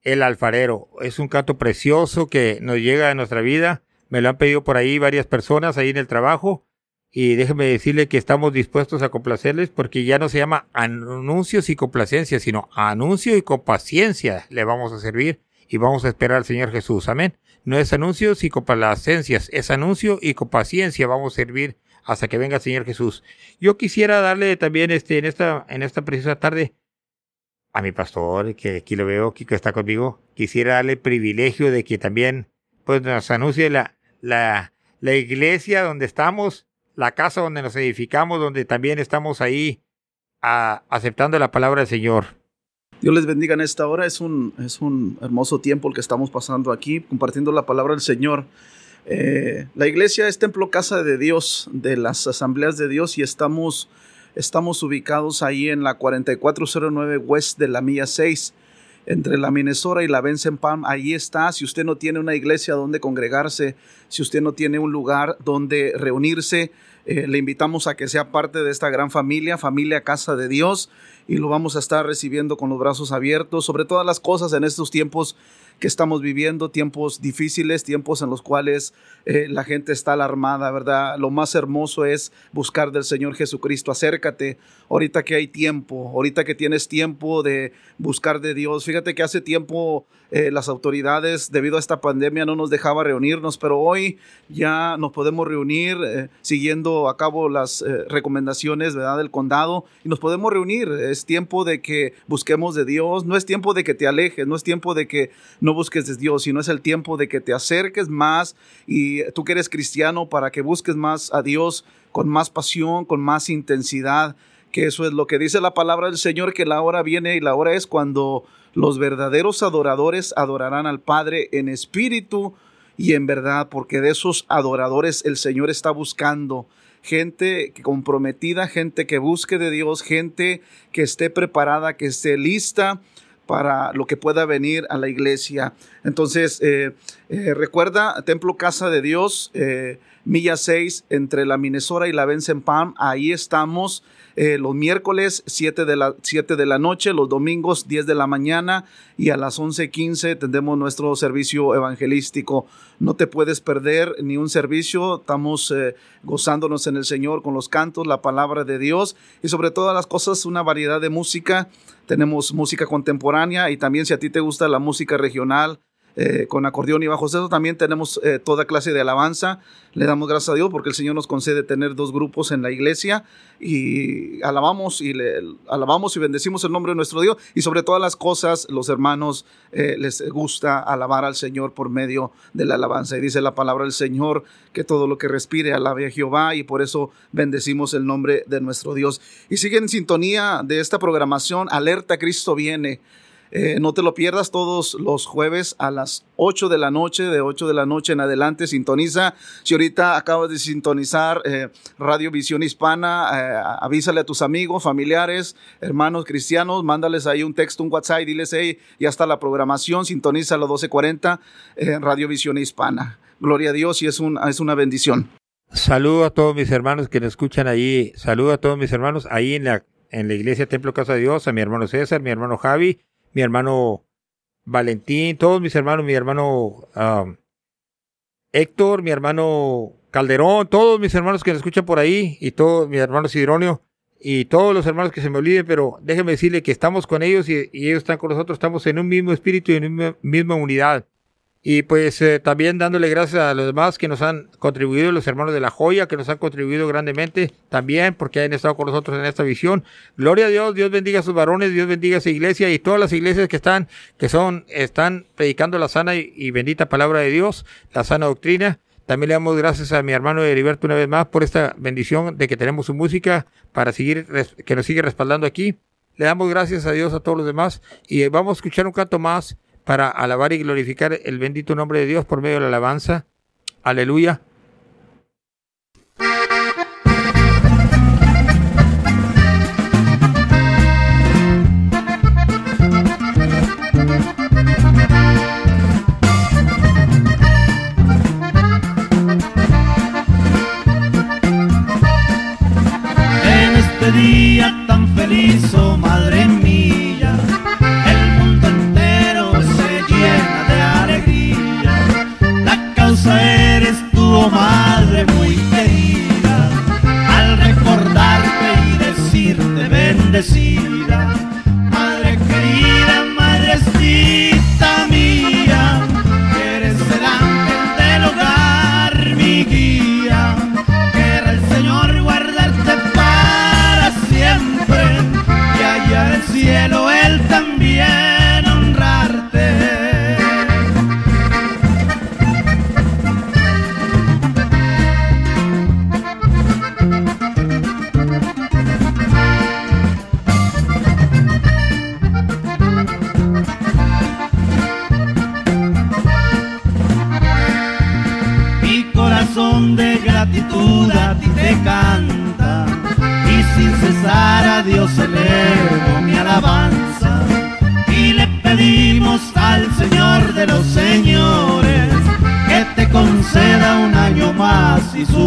El Alfarero. Es un canto precioso que nos llega a nuestra vida. Me lo han pedido por ahí varias personas ahí en el trabajo. Y déjenme decirle que estamos dispuestos a complacerles porque ya no se llama anuncios y complacencia, sino anuncio y con paciencia le vamos a servir y vamos a esperar al Señor Jesús. Amén. No es anuncios y complacencias, es anuncio y con paciencia vamos a servir hasta que venga el Señor Jesús. Yo quisiera darle también este, en esta, en esta preciosa tarde a mi pastor, que aquí lo veo, que está conmigo, quisiera darle el privilegio de que también pues nos anuncie la, la, la iglesia donde estamos, la casa donde nos edificamos, donde también estamos ahí a- aceptando la palabra del Señor. Dios les bendiga en esta hora. Es un, es un hermoso tiempo el que estamos pasando aquí, compartiendo la palabra del Señor. Eh, la iglesia es templo casa de Dios, de las asambleas de Dios, y estamos, estamos ubicados ahí en la 4409 West de la Milla 6, entre la Minnesota y la Benson Palm. Ahí está. Si usted no tiene una iglesia donde congregarse, si usted no tiene un lugar donde reunirse, eh, le invitamos a que sea parte de esta gran familia, familia Casa de Dios, y lo vamos a estar recibiendo con los brazos abiertos sobre todas las cosas en estos tiempos que estamos viviendo, tiempos difíciles, tiempos en los cuales eh, la gente está alarmada, ¿verdad? Lo más hermoso es buscar del Señor Jesucristo. Acércate ahorita que hay tiempo, ahorita que tienes tiempo de buscar de Dios. Fíjate que hace tiempo eh, las autoridades, debido a esta pandemia, no nos dejaba reunirnos, pero hoy ya nos podemos reunir eh, siguiendo a cabo las eh, recomendaciones, ¿verdad? Del condado y nos podemos reunir. Es tiempo de que busquemos de Dios, no es tiempo de que te alejes, no es tiempo de que no busques de Dios, sino es el tiempo de que te acerques más y tú que eres cristiano para que busques más a Dios con más pasión, con más intensidad, que eso es lo que dice la palabra del Señor, que la hora viene y la hora es cuando los verdaderos adoradores adorarán al Padre en espíritu y en verdad, porque de esos adoradores el Señor está buscando gente comprometida, gente que busque de Dios, gente que esté preparada, que esté lista para lo que pueda venir a la iglesia. Entonces, eh, eh, recuerda, Templo Casa de Dios, eh, Milla 6, entre la Minnesota y la Benson Palm, ahí estamos. Eh, los miércoles 7 de, la, 7 de la noche, los domingos 10 de la mañana y a las 11.15 tendremos nuestro servicio evangelístico. No te puedes perder ni un servicio, estamos eh, gozándonos en el Señor con los cantos, la palabra de Dios y sobre todas las cosas una variedad de música. Tenemos música contemporánea y también si a ti te gusta la música regional, eh, con acordeón y bajo eso también tenemos eh, toda clase de alabanza. Le damos gracias a Dios porque el Señor nos concede tener dos grupos en la iglesia y alabamos y le, alabamos y bendecimos el nombre de nuestro Dios. Y sobre todas las cosas los hermanos eh, les gusta alabar al Señor por medio de la alabanza. Y dice la palabra del Señor que todo lo que respire alabe a Jehová y por eso bendecimos el nombre de nuestro Dios. Y sigue en sintonía de esta programación Alerta Cristo viene eh, no te lo pierdas todos los jueves a las 8 de la noche, de 8 de la noche en adelante, sintoniza. Si ahorita acabas de sintonizar eh, Radio Visión Hispana, eh, avísale a tus amigos, familiares, hermanos cristianos, mándales ahí un texto, un WhatsApp diles, hey, ya está la programación, sintoniza a las 12.40 en Radio Visión Hispana. Gloria a Dios y es, un, es una bendición. Saludo a todos mis hermanos que nos escuchan ahí. Saludo a todos mis hermanos ahí en la, en la iglesia Templo Casa de Dios, a mi hermano César, mi hermano Javi, mi hermano Valentín, todos mis hermanos, mi hermano um, Héctor, mi hermano Calderón, todos mis hermanos que nos escuchan por ahí y todos mis hermanos Sidronio y todos los hermanos que se me olviden, pero déjenme decirle que estamos con ellos y, y ellos están con nosotros, estamos en un mismo espíritu y en una misma unidad. Y pues eh, también dándole gracias a los demás que nos han contribuido, los hermanos de la joya, que nos han contribuido grandemente también, porque han estado con nosotros en esta visión. Gloria a Dios, Dios bendiga a sus varones, Dios bendiga a su iglesia y todas las iglesias que están, que son, están predicando la sana y, bendita palabra de Dios, la sana doctrina. También le damos gracias a mi hermano Heriberto una vez más por esta bendición de que tenemos su música para seguir, que nos sigue respaldando aquí. Le damos gracias a Dios a todos los demás y vamos a escuchar un canto más para alabar y glorificar el bendito nombre de Dios por medio de la alabanza. Aleluya. En este día tan feliz, oh madre eres tú, oh madre muy querida, al recordarte y decirte bendecida.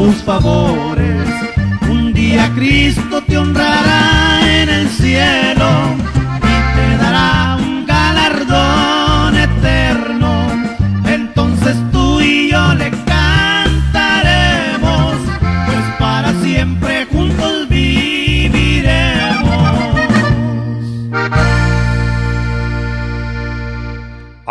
Y sus favores. Un día Cristo te honrará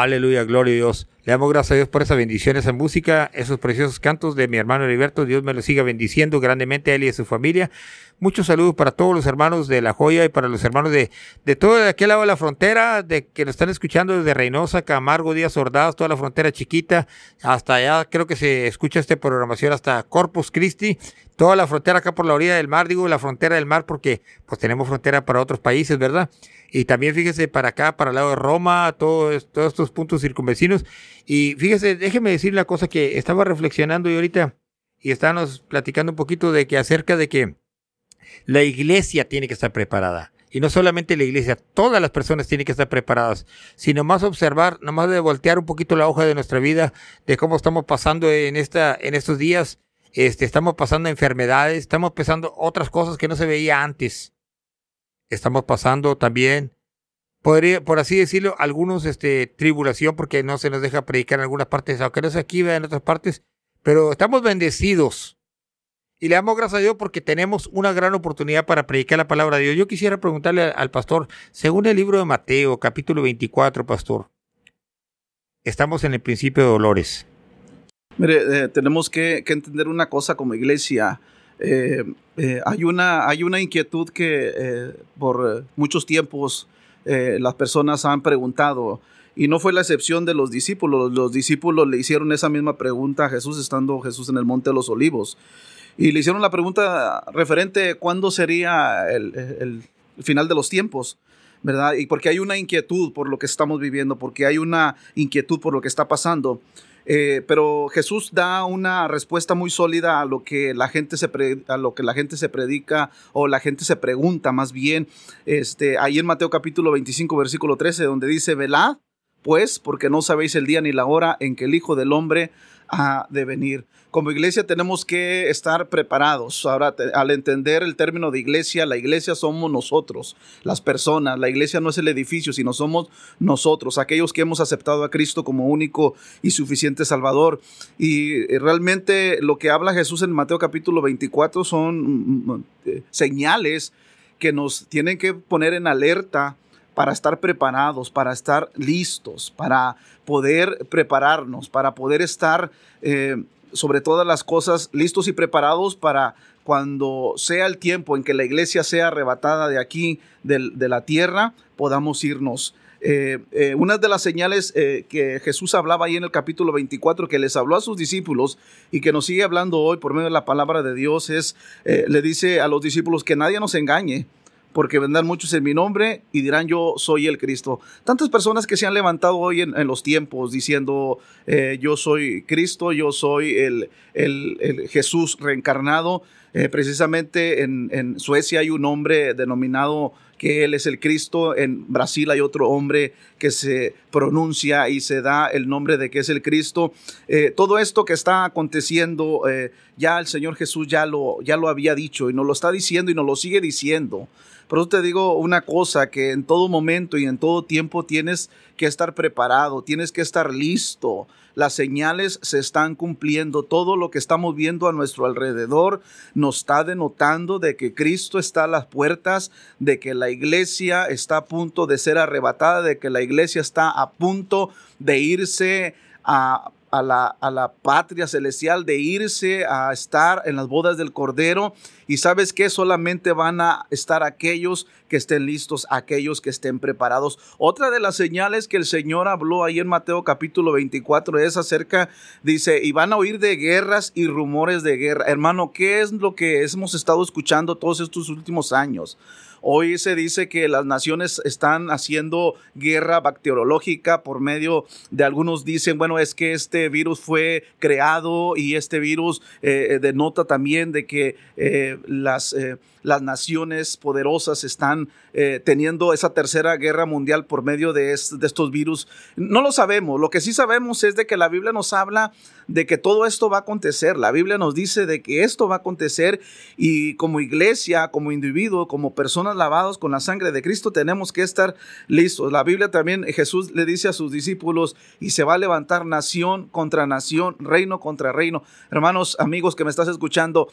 Aleluya, gloria a Dios. Le damos gracias a Dios por esa bendición, esa música, esos preciosos cantos de mi hermano Heriberto. Dios me lo siga bendiciendo grandemente a él y a su familia. Muchos saludos para todos los hermanos de La Joya y para los hermanos de, de todo de aquel lado de la frontera, de que nos están escuchando desde Reynosa, Camargo, Díaz Ordaz, toda la frontera chiquita, hasta allá creo que se escucha esta programación hasta Corpus Christi, toda la frontera acá por la orilla del mar, digo la frontera del mar porque pues tenemos frontera para otros países, ¿verdad? Y también fíjese para acá, para el lado de Roma, todos, todos estos puntos circunvecinos. Y fíjese, déjeme decir la cosa que estaba reflexionando y ahorita, y estábamos platicando un poquito de que acerca de que la iglesia tiene que estar preparada. Y no solamente la iglesia, todas las personas tienen que estar preparadas. Sino más observar, nomás de voltear un poquito la hoja de nuestra vida, de cómo estamos pasando en esta, en estos días. Este, estamos pasando enfermedades, estamos pasando otras cosas que no se veía antes. Estamos pasando también, podría, por así decirlo, algunos, este, tribulación, porque no se nos deja predicar en algunas partes, aunque no es aquí, en otras partes. Pero estamos bendecidos. Y le damos gracias a Dios porque tenemos una gran oportunidad para predicar la palabra de Dios. Yo quisiera preguntarle al pastor, según el libro de Mateo, capítulo 24, pastor, estamos en el principio de dolores. Mire, eh, tenemos que, que entender una cosa como iglesia. Eh, eh, hay, una, hay una inquietud que eh, por muchos tiempos eh, las personas han preguntado, y no fue la excepción de los discípulos. Los discípulos le hicieron esa misma pregunta a Jesús estando Jesús en el Monte de los Olivos. Y le hicieron la pregunta referente cuándo sería el, el- el final de los tiempos. ¿Verdad? Y porque hay una inquietud por lo que estamos viviendo, porque hay una inquietud por lo que está pasando. Eh, pero Jesús da una respuesta muy sólida a lo que la gente se a lo que la gente se predica o la gente se pregunta más bien este ahí en Mateo capítulo 25 versículo 13 donde dice velad pues porque no sabéis el día ni la hora en que el Hijo del Hombre ha de venir. Como iglesia tenemos que estar preparados. Ahora, al entender el término de iglesia, la iglesia somos nosotros, las personas. La iglesia no es el edificio, sino somos nosotros, aquellos que hemos aceptado a Cristo como único y suficiente Salvador. Y eh, realmente lo que habla Jesús en Mateo capítulo 24 son mm, mm, eh, señales que nos tienen que poner en alerta para estar preparados, para estar listos, para poder prepararnos, para poder estar eh, sobre todas las cosas listos y preparados para cuando sea el tiempo en que la iglesia sea arrebatada de aquí, de, la tierra, podamos irnos. Eh, eh, una de las señales que Jesús hablaba ahí en el capítulo 24, que les habló a sus discípulos y que nos sigue hablando hoy por medio de la palabra de Dios, es, le dice a los discípulos que nadie nos engañe, porque vendrán muchos en mi nombre y dirán yo soy el Cristo. Tantas personas que se han levantado hoy en, los tiempos diciendo eh, yo soy Cristo, yo soy el, el, Jesús reencarnado. Eh, precisamente en, en, Suecia hay un hombre denominado que él es el Cristo. En Brasil hay otro hombre que se pronuncia y se da el nombre de que es el Cristo. Eh, todo esto que está aconteciendo, ya el Señor Jesús ya lo, ya lo había dicho y nos lo está diciendo y nos lo sigue diciendo. Por eso te digo una cosa, que en todo momento y en todo tiempo tienes que estar preparado, tienes que estar listo. Las señales se están cumpliendo. Todo lo que estamos viendo a nuestro alrededor nos está denotando de que Cristo está a las puertas, de que la iglesia está a punto de ser arrebatada, de que la iglesia está a punto de irse a a la, a la patria celestial, de irse a estar en las bodas del Cordero. Y sabes que solamente van a estar aquellos que estén listos, aquellos que estén preparados. Otra de las señales que el Señor habló ahí en Mateo capítulo 24 es acerca, dice, y van a oír de guerras y rumores de guerra. Hermano, ¿qué es lo que hemos estado escuchando todos estos últimos años? Hoy se dice que las naciones están haciendo guerra bacteriológica por medio de algunos dicen, bueno, es que este virus fue creado y este virus eh, eh, denota también de que eh, las las naciones poderosas están eh, teniendo esa tercera guerra mundial por medio de, estos virus. No lo sabemos. Lo que sí sabemos es de que la Biblia nos habla de que todo esto va a acontecer. La Biblia nos dice de que esto va a acontecer y como iglesia, como individuo, como personas lavados con la sangre de Cristo, tenemos que estar listos. La Biblia también, Jesús le dice a sus discípulos, y se va a levantar nación contra nación, reino contra reino. Hermanos, amigos que me estás escuchando,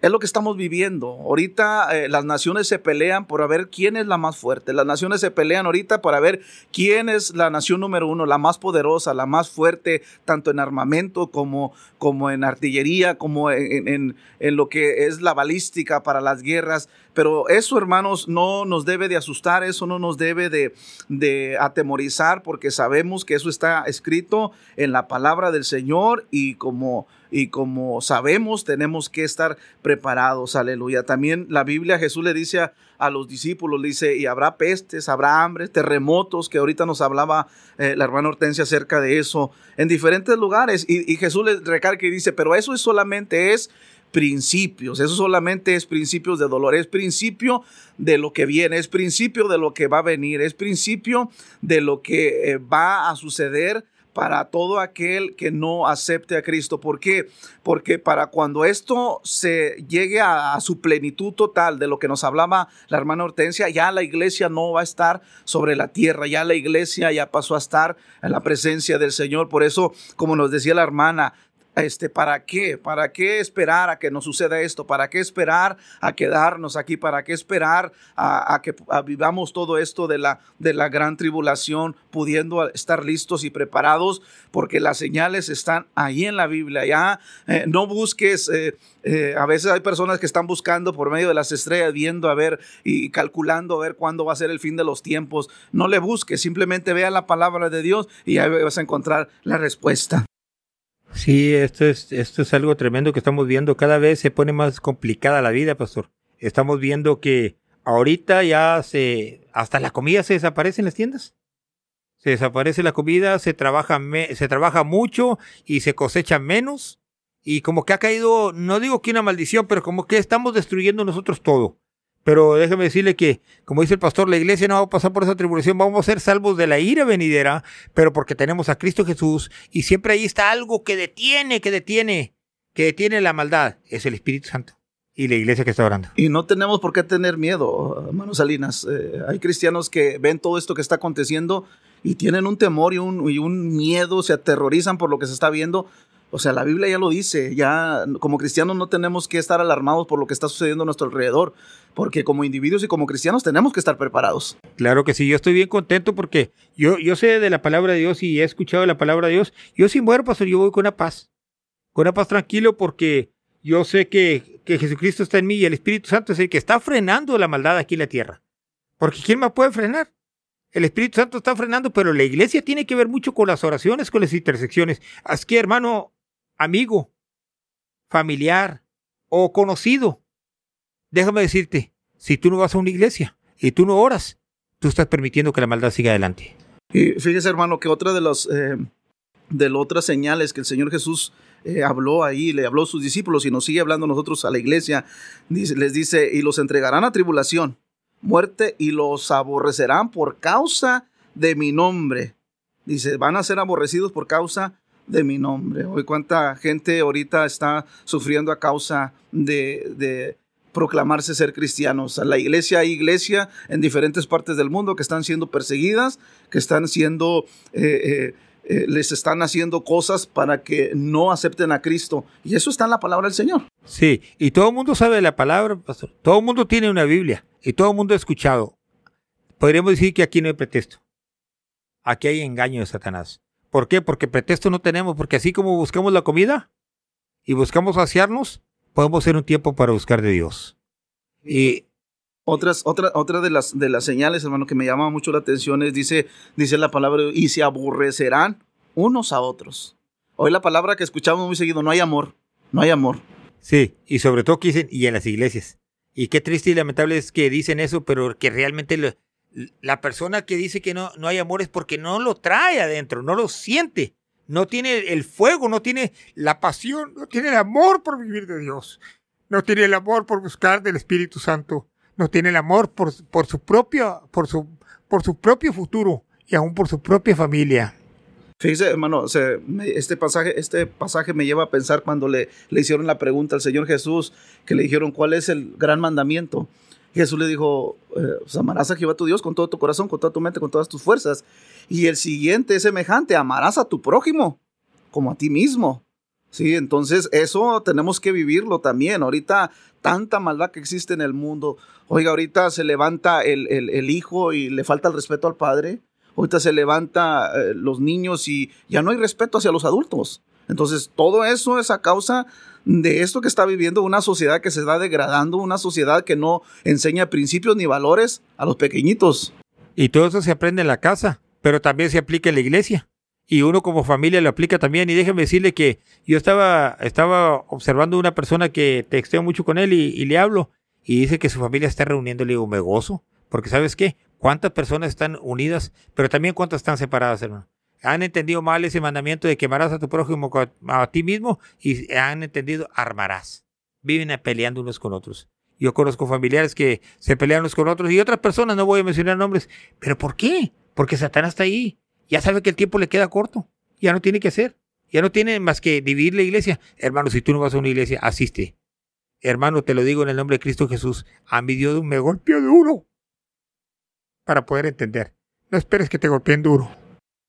es lo que estamos viviendo. Ahorita eh, las naciones se pelean por ver quién es la más fuerte. Las naciones se pelean ahorita para ver quién es la nación número uno, la más poderosa, la más fuerte, tanto en armamento como, como en artillería, como en, en, lo que es la balística para las guerras. Pero eso, hermanos, no nos debe de asustar, eso no nos debe de, atemorizar, porque sabemos que eso está escrito en la palabra del Señor y como y como sabemos tenemos que estar preparados, aleluya. También la Biblia Jesús le dice a, los discípulos, dice, y habrá pestes, habrá hambre, terremotos, que ahorita nos hablaba eh, la hermana Hortensia acerca de eso, en diferentes lugares. Y, Jesús le recalca y dice, pero eso es solamente es principios. Eso solamente es principios de dolor, es principio de lo que viene, es principio de lo que va a venir, es principio de lo que eh, va a suceder para todo aquel que no acepte a Cristo. ¿Por qué? Porque para cuando esto se llegue a, su plenitud total de lo que nos hablaba la hermana Hortensia, ya la iglesia no va a estar sobre la tierra, ya la iglesia ya pasó a estar en la presencia del Señor. Por eso, como nos decía la hermana, este, ¿para qué? ¿Para qué esperar a que nos suceda esto? ¿Para qué esperar a quedarnos aquí? ¿Para qué esperar a, que vivamos todo esto de la, de la gran tribulación, pudiendo estar listos y preparados? Porque las señales están ahí en la Biblia. Ya eh, no busques, eh, eh, a veces hay personas que están buscando por medio de las estrellas, viendo a ver y calculando a ver cuándo va a ser el fin de los tiempos. No le busques, simplemente vea la palabra de Dios y ahí vas a encontrar la respuesta. Sí, esto es, esto es algo tremendo que estamos viendo. Cada vez se pone más complicada la vida, pastor. Estamos viendo que ahorita ya se, hasta la comida se desaparece en las tiendas. Se desaparece la comida, se trabaja, se trabaja mucho y se cosecha menos. Y como que ha caído, no digo que una maldición, pero como que estamos destruyendo nosotros todo. Pero déjeme decirle que, como dice el pastor, la iglesia no va a pasar por esa tribulación, vamos a ser salvos de la ira venidera, pero porque tenemos a Cristo Jesús y siempre ahí está algo que detiene, que detiene, que detiene la maldad, es el Espíritu Santo y la iglesia que está orando. Y no tenemos por qué tener miedo, hermanos Salinas. Eh, hay cristianos que ven todo esto que está aconteciendo y tienen un temor y un, y un miedo, se aterrorizan por lo que se está viendo, o sea, la Biblia ya lo dice, ya como cristianos no tenemos que estar alarmados por lo que está sucediendo a nuestro alrededor, porque como individuos y como cristianos tenemos que estar preparados. Claro que sí, yo estoy bien contento porque yo, yo sé de la palabra de Dios y he escuchado la palabra de Dios. Yo sin muero, pastor, yo voy con una paz, con una paz tranquilo porque yo sé que, que Jesucristo está en mí y el Espíritu Santo es el que está frenando la maldad aquí en la tierra. Porque ¿quién me puede frenar? El Espíritu Santo está frenando, pero la iglesia tiene que ver mucho con las oraciones, con las intersecciones. Así que, hermano, amigo, familiar o conocido, déjame decirte, si tú no vas a una iglesia y tú no oras, tú estás permitiendo que la maldad siga adelante. Y fíjese, hermano, que otra de las, eh, las otras señales que el Señor Jesús eh, habló ahí, le habló a sus discípulos y nos sigue hablando nosotros a la iglesia, les dice, y los entregarán a tribulación muerte y los aborrecerán por causa de mi nombre. Dice, van a ser aborrecidos por causa de mi nombre. Hoy cuánta gente ahorita está sufriendo a causa de, de proclamarse ser cristianos. La iglesia hay iglesia en diferentes partes del mundo que están siendo perseguidas, que están siendo... Eh, eh, eh, les están haciendo cosas para que no acepten a Cristo. Y eso está en la palabra del Señor. Sí, y todo el mundo sabe la palabra, pastor. Todo el mundo tiene una Biblia y todo el mundo ha escuchado. Podríamos decir que aquí no hay pretexto. Aquí hay engaño de Satanás. ¿Por qué? Porque pretexto no tenemos, porque así como buscamos la comida y buscamos saciarnos, podemos hacer un tiempo para buscar de Dios. Y otras, otra, otra de las de las señales, hermano, que me llama mucho la atención es dice, dice la palabra y se aborrecerán unos a otros. Hoy la palabra que escuchamos muy seguido, no hay amor, no hay amor. Sí, y sobre todo que dicen, y en las iglesias. Y qué triste y lamentable es que dicen eso, pero que realmente la persona que dice que no, no hay amor es porque no lo trae adentro, no lo siente, no tiene el fuego, no tiene la pasión, no tiene el amor por vivir de Dios, no tiene el amor por buscar del Espíritu Santo, no tiene el amor por, por su propio, por su, por su propio futuro y aún por su propia familia. Fíjese, hermano, este, pasaje, este pasaje me lleva a pensar cuando le, le hicieron la pregunta al Señor Jesús, que le dijeron, ¿cuál es el gran mandamiento? Jesús le dijo, eh, amarás a Jehová tu Dios con todo tu corazón, con toda tu mente, con todas tus fuerzas. Y el siguiente es semejante, amarás a tu prójimo como a ti mismo. Sí, entonces eso tenemos que vivirlo también. Ahorita tanta maldad que existe en el mundo. Oiga, ahorita se levanta el, el hijo y le falta el respeto al padre ahorita se levanta eh, los niños y ya no hay respeto hacia los adultos. Entonces, todo eso es a causa de esto que está viviendo una sociedad que se está degradando, una sociedad que no enseña principios ni valores a los pequeñitos. Y todo eso se aprende en la casa, pero también se aplica en la iglesia. Y uno como familia lo aplica también. Y déjeme decirle que yo estaba, estaba observando una persona que texteo mucho con él y, y le hablo. Y dice que su familia está reuniendo. Le digo, me gozo. Porque ¿sabes qué? ¿Cuántas personas están unidas? Pero también cuántas están separadas, hermano. Han entendido mal ese mandamiento de quemarás a tu prójimo a ti mismo y han entendido armarás. Viven peleando unos con otros. Yo conozco familiares que se pelean unos con otros y otras personas, no voy a mencionar nombres. ¿Pero por qué? Porque Satanás está ahí. Ya sabe que el tiempo le queda corto. Ya no tiene que hacer. Ya no tiene más que dividir la iglesia. Hermano, si tú no vas a una iglesia, asiste. Hermano, te lo digo en el nombre de Cristo Jesús. A mi Dios me golpeó duro para poder entender. No esperes que te golpeen duro.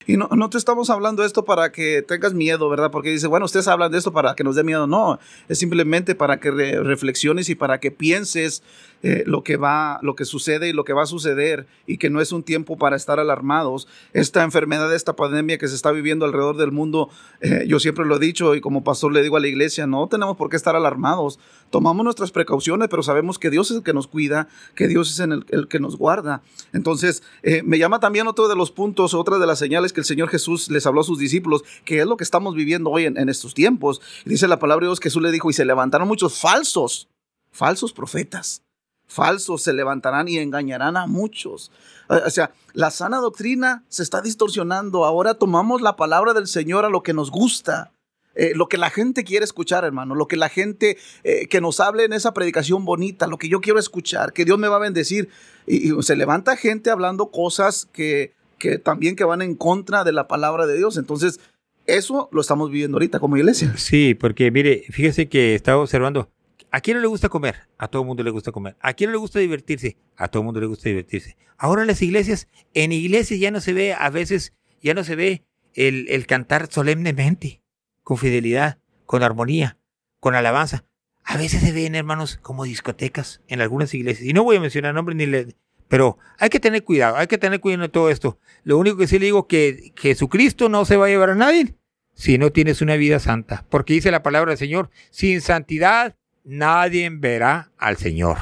Y no, no te estamos hablando esto para que tengas miedo, ¿verdad? Porque dice, bueno, ustedes hablan de esto para que nos dé miedo. No, es simplemente para que reflexiones y para que pienses eh, lo que va, lo que sucede y lo que va a suceder y que no es un tiempo para estar alarmados. Esta enfermedad, esta pandemia que se está viviendo alrededor del mundo, eh, yo siempre lo he dicho y como pastor le digo a la iglesia, no tenemos por qué estar alarmados. Tomamos nuestras precauciones, pero sabemos que Dios es el que nos cuida, que Dios es el, que nos guarda. Entonces, eh, me llama también otro de los puntos, otra de las señales que el Señor Jesús les habló a sus discípulos, que es lo que estamos viviendo hoy en, en estos tiempos. Dice la palabra de Dios, Jesús le dijo, y se levantaron muchos falsos, falsos profetas falsos se levantarán y engañarán a muchos. O sea, la sana doctrina se está distorsionando. Ahora tomamos la palabra del Señor a lo que nos gusta. Eh, lo que la gente quiere escuchar, hermano, lo que la gente eh, que nos hable en esa predicación bonita, lo que yo quiero escuchar, que Dios me va a bendecir. Y, se levanta gente hablando cosas que, que también que van en contra de la palabra de Dios. Entonces, eso lo estamos viviendo ahorita como iglesia. Sí, porque mire, fíjese que estaba observando, ¿A quién no le gusta comer? A todo el mundo le gusta comer. ¿A quién no le gusta divertirse? A todo el mundo le gusta divertirse. Ahora en las iglesias, en iglesias ya no se ve, a veces ya no se ve el, el cantar solemnemente, con fidelidad, con armonía, con alabanza. a veces se ven, hermanos, como discotecas en algunas iglesias. Y no voy a mencionar nombres ni le... Pero hay que tener cuidado, hay que tener cuidado de todo esto. Lo único que sí le digo que Jesucristo no se va a llevar a nadie si no tienes una vida santa. Porque dice la palabra del Señor, sin santidad nadie verá al Señor.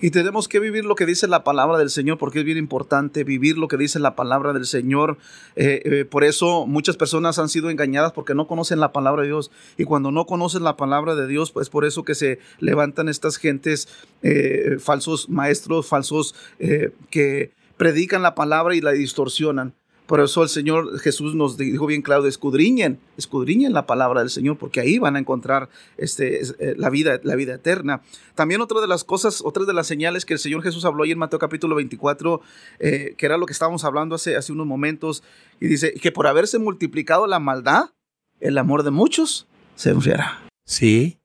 Y tenemos que vivir lo que dice la palabra del Señor, porque es bien importante vivir lo que dice la palabra del Señor. Eh, eh, por eso muchas personas han sido engañadas porque no conocen la palabra de Dios. Y cuando no conocen la palabra de Dios, pues por eso que se levantan estas gentes, eh, falsos maestros, falsos que predican la palabra y la distorsionan. Por eso el Señor Jesús nos dijo bien claro, escudriñen, escudriñen la palabra del Señor, porque ahí van a encontrar este, eh, la, vida, la vida eterna. También otra de las cosas, otras de las señales que el Señor Jesús habló ahí en Mateo capítulo 24, eh, que era lo que estábamos hablando hace, hace unos momentos, y dice que por haberse multiplicado la maldad, el amor de muchos se enfriará. Sí.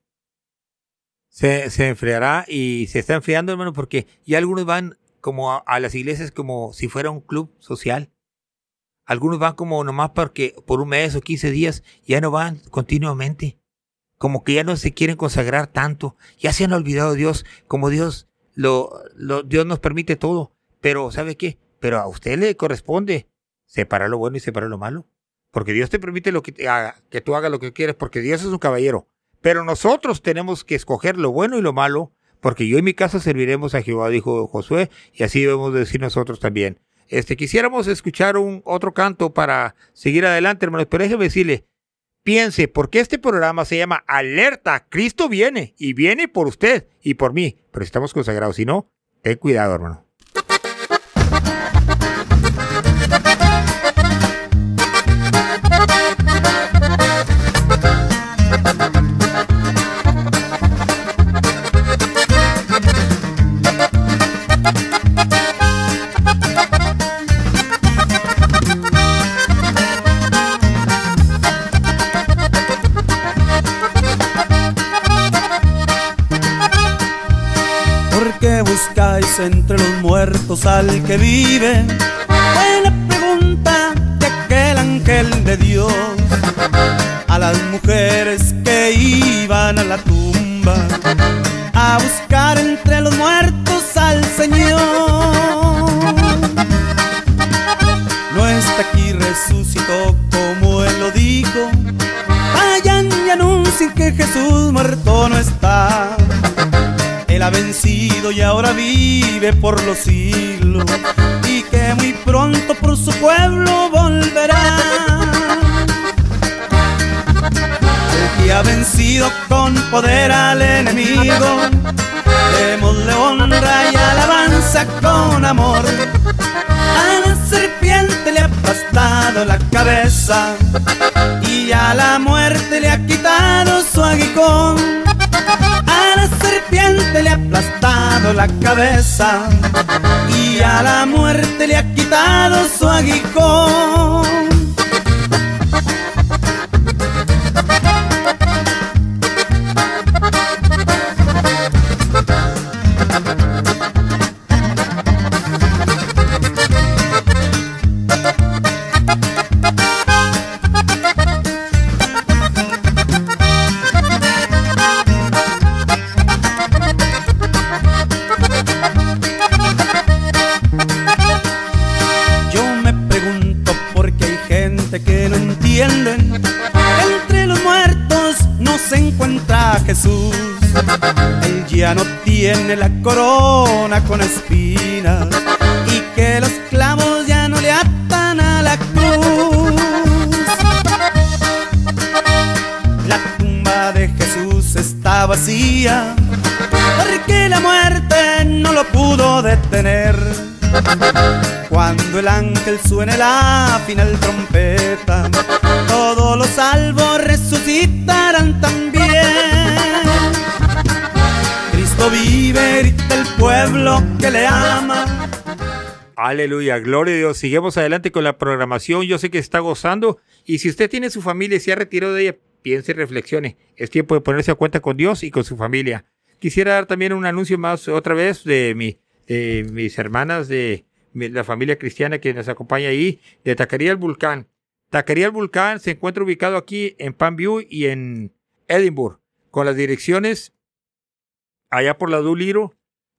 Se, se enfriará y se está enfriando, hermano, porque ya algunos van como a las iglesias como si fuera un club social algunos van como nomás porque por un mes o 15 días ya no van continuamente. Como que ya no se quieren consagrar tanto. Ya se han olvidado de Dios. Como Dios, lo, Dios nos permite todo. Pero, ¿sabe qué? Pero a usted le corresponde separar lo bueno y separar lo malo. Porque Dios te permite lo que, te haga, que tú hagas lo que quieres, porque Dios es un caballero. Pero nosotros tenemos que escoger lo bueno y lo malo, porque yo y mi casa serviremos a Jehová, dijo Josué, y así debemos decir nosotros también. Este, quisiéramos escuchar un otro canto para seguir adelante, hermanos, pero déjeme decirle, piense, porque este programa se llama Alerta, Cristo viene y viene por usted y por mí, pero estamos consagrados, si no, ten cuidado, hermano. Entre los muertos al que vive? Fue la pregunta de aquel ángel de Dios a las mujeres que iban a la tumba a buscar entre los muertos al Señor. No está aquí, resucitó como él lo dijo. Vayan y anuncien que Jesús muerto no está ha vencido y ahora vive por los siglos y que muy pronto por su pueblo volverá. El que ha vencido con poder al enemigo, démosle honra y alabanza con amor. A la serpiente le ha aplastado la cabeza y a la muerte le ha quitado su aguijón serpiente le ha aplastado la cabeza y a la muerte le ha quitado su aguijón. No tiene la corona con espinas y que los clavos ya no le atan a la cruz. La tumba de Jesús está vacía porque la muerte no lo pudo detener. Cuando el ángel suene la final trompeta, todos los pueblo que le ama. Aleluya, gloria a Dios. Seguimos adelante con la programación. Yo sé que está gozando. Y si usted tiene su familia y se ha retirado de ella, piense y reflexione. Es tiempo de ponerse a cuenta con Dios y con su familia. Quisiera dar también un anuncio más otra vez de, mi, mis hermanas de la familia cristiana que nos acompaña ahí, de Taquería el Vulcán. Taquería el Vulcán se encuentra ubicado aquí en Panview y en Edinburgh, con las direcciones allá por la Duliro.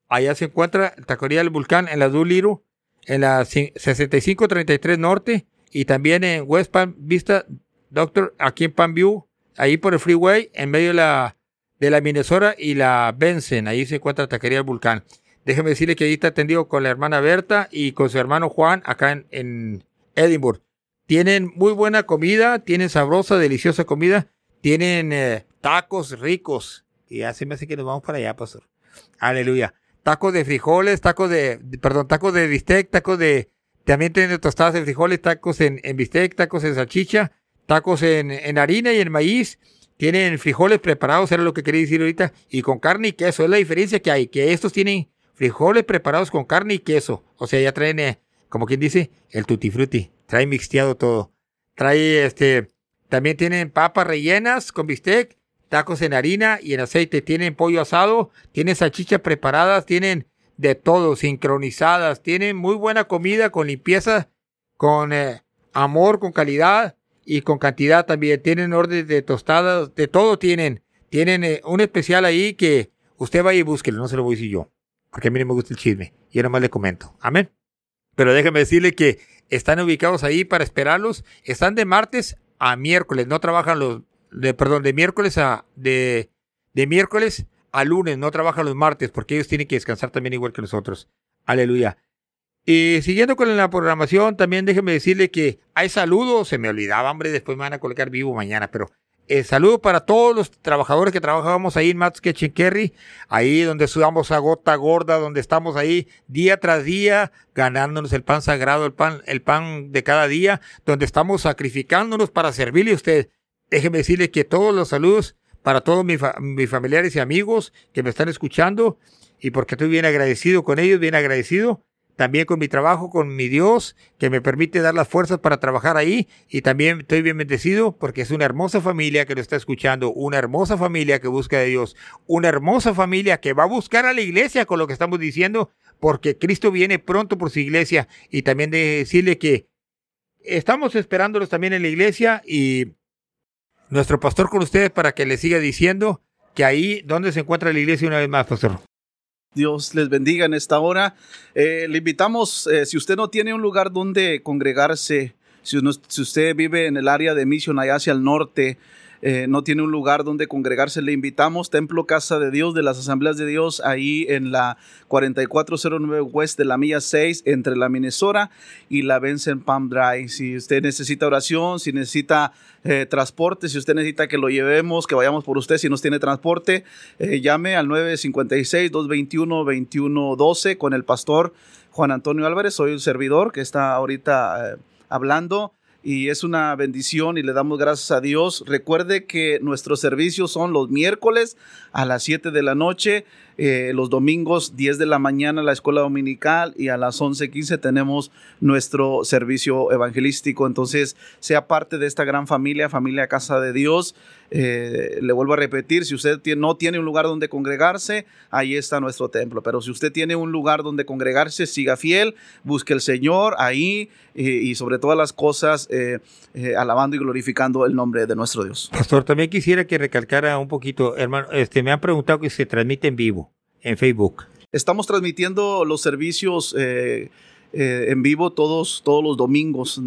Allá se encuentra Taquería del Volcán en la Duliro, en la 6533 Norte y también en West Palm Vista Doctor, aquí en Palm View, ahí por el freeway, en medio de la, de la Minnesota y la Benson. Ahí se encuentra Taquería del Volcán. Déjeme decirle que ahí está atendido con la hermana Berta y con su hermano Juan acá en, en Edinburgh. Tienen muy buena comida, tienen sabrosa, deliciosa comida, tienen eh, tacos ricos. Y así me hace que nos vamos para allá, pastor. Aleluya. Tacos de frijoles, tacos de, perdón, tacos de bistec, tacos de, también tienen tostadas de frijoles, tacos en, en bistec, tacos en salchicha, tacos en, harina y en maíz. Tienen frijoles preparados, era lo que quería decir ahorita, y con carne y queso. Es la diferencia que hay, que estos tienen frijoles preparados con carne y queso. O sea, ya traen, eh, como quien dice, el tutti frutti. Trae mixteado todo. Trae este, también tienen papas rellenas con bistec, tacos en harina y en aceite. Tienen pollo asado, tienen salchichas preparadas, tienen de todo, sincronizadas. Tienen muy buena comida con limpieza, con eh, amor, con calidad y con cantidad también. Tienen orden de tostadas, de todo tienen. Tienen eh, un especial ahí que usted vaya y búsquelo, no se lo voy a decir yo. Porque a mí no me gusta el chisme. Yo nada más le comento. Amén. Pero déjeme decirle que están ubicados ahí para esperarlos. Están de martes a miércoles, no trabajan los, de, perdón, de miércoles a, de, de miércoles a lunes, no trabajan los martes, porque ellos tienen que descansar también igual que nosotros. Aleluya. Y siguiendo con la programación, también déjeme decirle que hay saludos, se me olvidaba, hombre, después me van a colocar vivo mañana, pero eh, saludo para todos los trabajadores que trabajábamos ahí en Matt's Kitchen Kerry, ahí donde sudamos a gota gorda, donde estamos ahí día tras día ganándonos el pan sagrado, el pan, el pan de cada día, donde estamos sacrificándonos para servirle a usted. Déjeme decirle que todos los saludos para todos mis, mis familiares y amigos que me están escuchando y porque estoy bien agradecido con ellos, bien agradecido también con mi trabajo, con mi Dios, que me permite dar las fuerzas para trabajar ahí. Y también estoy bien bendecido porque es una hermosa familia que lo está escuchando, una hermosa familia que busca de Dios, una hermosa familia que va a buscar a la iglesia con lo que estamos diciendo, porque Cristo viene pronto por su iglesia. Y también de decirle que estamos esperándolos también en la iglesia y nuestro pastor con ustedes para que le siga diciendo que ahí donde se encuentra la iglesia una vez más, pastor. Dios les bendiga en esta hora. Eh, le invitamos, eh, si usted no tiene un lugar donde congregarse, si, si, usted vive en el área de Mission allá hacia el norte, eh, no tiene un lugar donde congregarse, le invitamos, Templo Casa de Dios de las Asambleas de Dios, ahí en la 4409 West de la Milla 6, entre la Minnesota y la Benson Palm Drive. Si usted necesita oración, si necesita eh, transporte, si usted necesita que lo llevemos, que vayamos por usted, si nos tiene transporte, eh, llame al 956-221-2112 con el pastor Juan Antonio Álvarez, soy el servidor que está ahorita hablando y es una bendición y le damos gracias a Dios. Recuerde que nuestros servicios son los miércoles a las 7 de la noche, eh, los domingos 10 de la mañana la escuela dominical y a las 11:15 tenemos nuestro servicio evangelístico. Entonces, sea parte de esta gran familia, familia Casa de Dios. Eh, le vuelvo a repetir, si usted no tiene un lugar donde congregarse, ahí está nuestro templo. Pero si usted tiene un lugar donde congregarse, siga fiel, busque el Señor ahí y sobre todas las cosas, eh, eh, alabando y glorificando el nombre de nuestro Dios. Pastor, también quisiera que recalcara un poquito, hermano, este, me han preguntado que se transmite en vivo, en Facebook. Estamos transmitiendo los servicios en vivo todos, todos los domingos.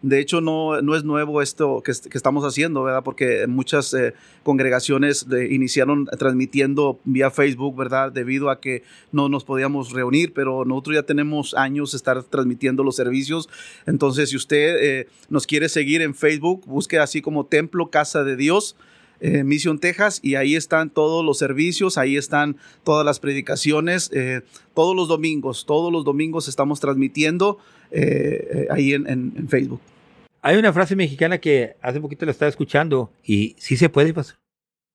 De hecho, no, no es nuevo esto que, estamos haciendo, ¿verdad? Porque muchas eh, congregaciones iniciaron transmitiendo vía Facebook, ¿verdad? Debido a que no nos podíamos reunir, pero nosotros ya tenemos años de estar transmitiendo los servicios. Entonces, si usted eh, nos quiere seguir en Facebook, busque así como Templo Casa de Dios. Eh, Mission Texas y ahí están todos los servicios, ahí están todas las predicaciones, todos los domingos, todos los domingos estamos transmitiendo eh, ahí en, Facebook. Hay una frase mexicana que hace poquito la estaba escuchando y sí se puede, pasar.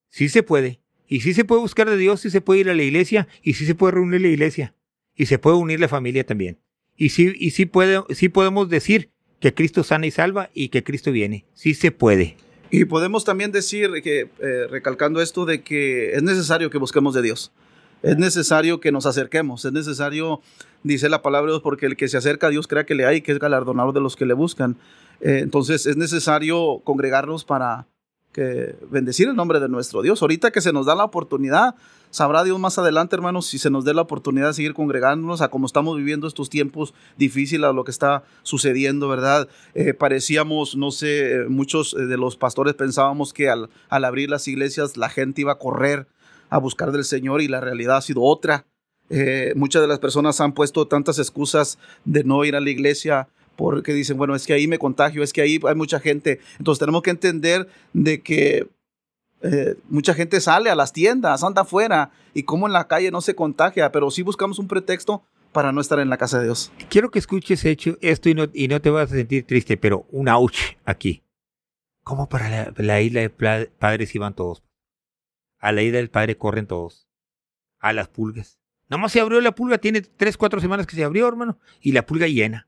Sí se puede. Y sí se puede buscar de Dios, sí se puede ir a la iglesia y sí se puede reunir la iglesia. Y se puede unir la familia también. Y sí, y sí, puede, sí podemos decir que Cristo sana y salva y que Cristo viene. Sí se puede. Y podemos también decir que, eh, recalcando esto, de que es necesario que busquemos de Dios. Es necesario que nos acerquemos. Es necesario dice la palabra de Dios, porque el que se acerca a Dios crea que le hay, que es galardonador de los que le buscan. Eh, entonces es necesario congregarnos para, que bendecir el nombre de nuestro Dios. Ahorita que se nos da la oportunidad, sabrá Dios más adelante, hermanos, si se nos dé la oportunidad de seguir congregándonos a como estamos viviendo estos tiempos difíciles, a lo que está sucediendo, ¿verdad? Eh, parecíamos, no sé, muchos de los pastores pensábamos que al, al abrir las iglesias la gente iba a correr a buscar del Señor y la realidad ha sido otra. Eh, muchas de las personas han puesto tantas excusas de no ir a la iglesia porque dicen, bueno, es que ahí me contagio, es que ahí hay mucha gente. Entonces tenemos que entender de que eh, mucha gente sale a las tiendas, anda afuera y como en la calle no se contagia, pero sí buscamos un pretexto para no estar en la casa de Dios. Quiero que escuches hecho esto y no, y no te vas a sentir triste, pero un ouch aquí. ¿Cómo para la, la isla de padres iban todos? A la isla del padre corren todos. A las pulgas. Nomás se abrió la pulga, tiene tres, cuatro semanas que se abrió, hermano, y la pulga llena.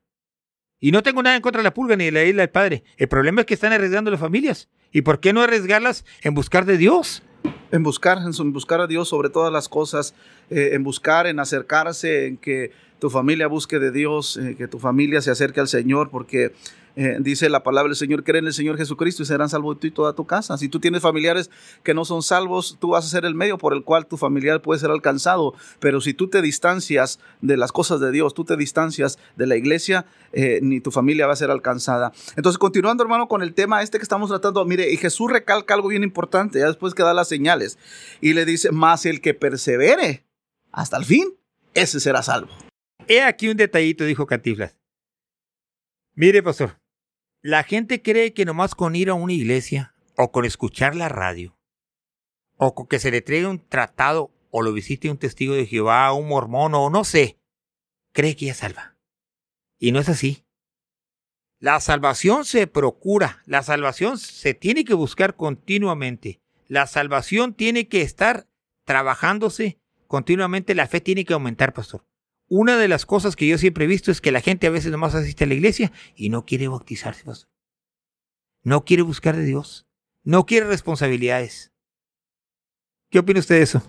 Y no tengo nada en contra de la pulga ni de la isla del padre. El problema es que están arriesgando las familias. ¿Y por qué no arriesgarlas en buscar de Dios? En buscar, en buscar a Dios sobre todas las cosas, eh, en buscar, en acercarse, en que tu familia busque de Dios, eh, que tu familia se acerque al Señor, porque eh, dice la palabra del Señor, cree en el Señor Jesucristo y serán salvos tú y toda tu casa. Si tú tienes familiares que no son salvos, tú vas a ser el medio por el cual tu familiar puede ser alcanzado. Pero si tú te distancias de las cosas de Dios, tú te distancias de la iglesia, eh, ni tu familia va a ser alcanzada. Entonces, continuando, hermano, con el tema este que estamos tratando, mire, y Jesús recalca algo bien importante, ya después que da las señales, y le dice, más el que persevere hasta el fin, ese será salvo. He aquí un detallito, dijo Cantiflas. Mire, pastor, la gente cree que nomás con ir a una iglesia, o con escuchar la radio, o con que se le traiga un tratado, o lo visite un testigo de Jehová, un mormón, o no sé, cree que ya salva. Y no es así. La salvación se procura, la salvación se tiene que buscar continuamente. La salvación tiene que estar trabajándose continuamente, la fe tiene que aumentar, pastor. Una de las cosas que yo siempre he visto es que la gente a veces nomás asiste a la iglesia y no quiere bautizarse, No quiere buscar de Dios. No quiere responsabilidades. ¿Qué opina usted de eso?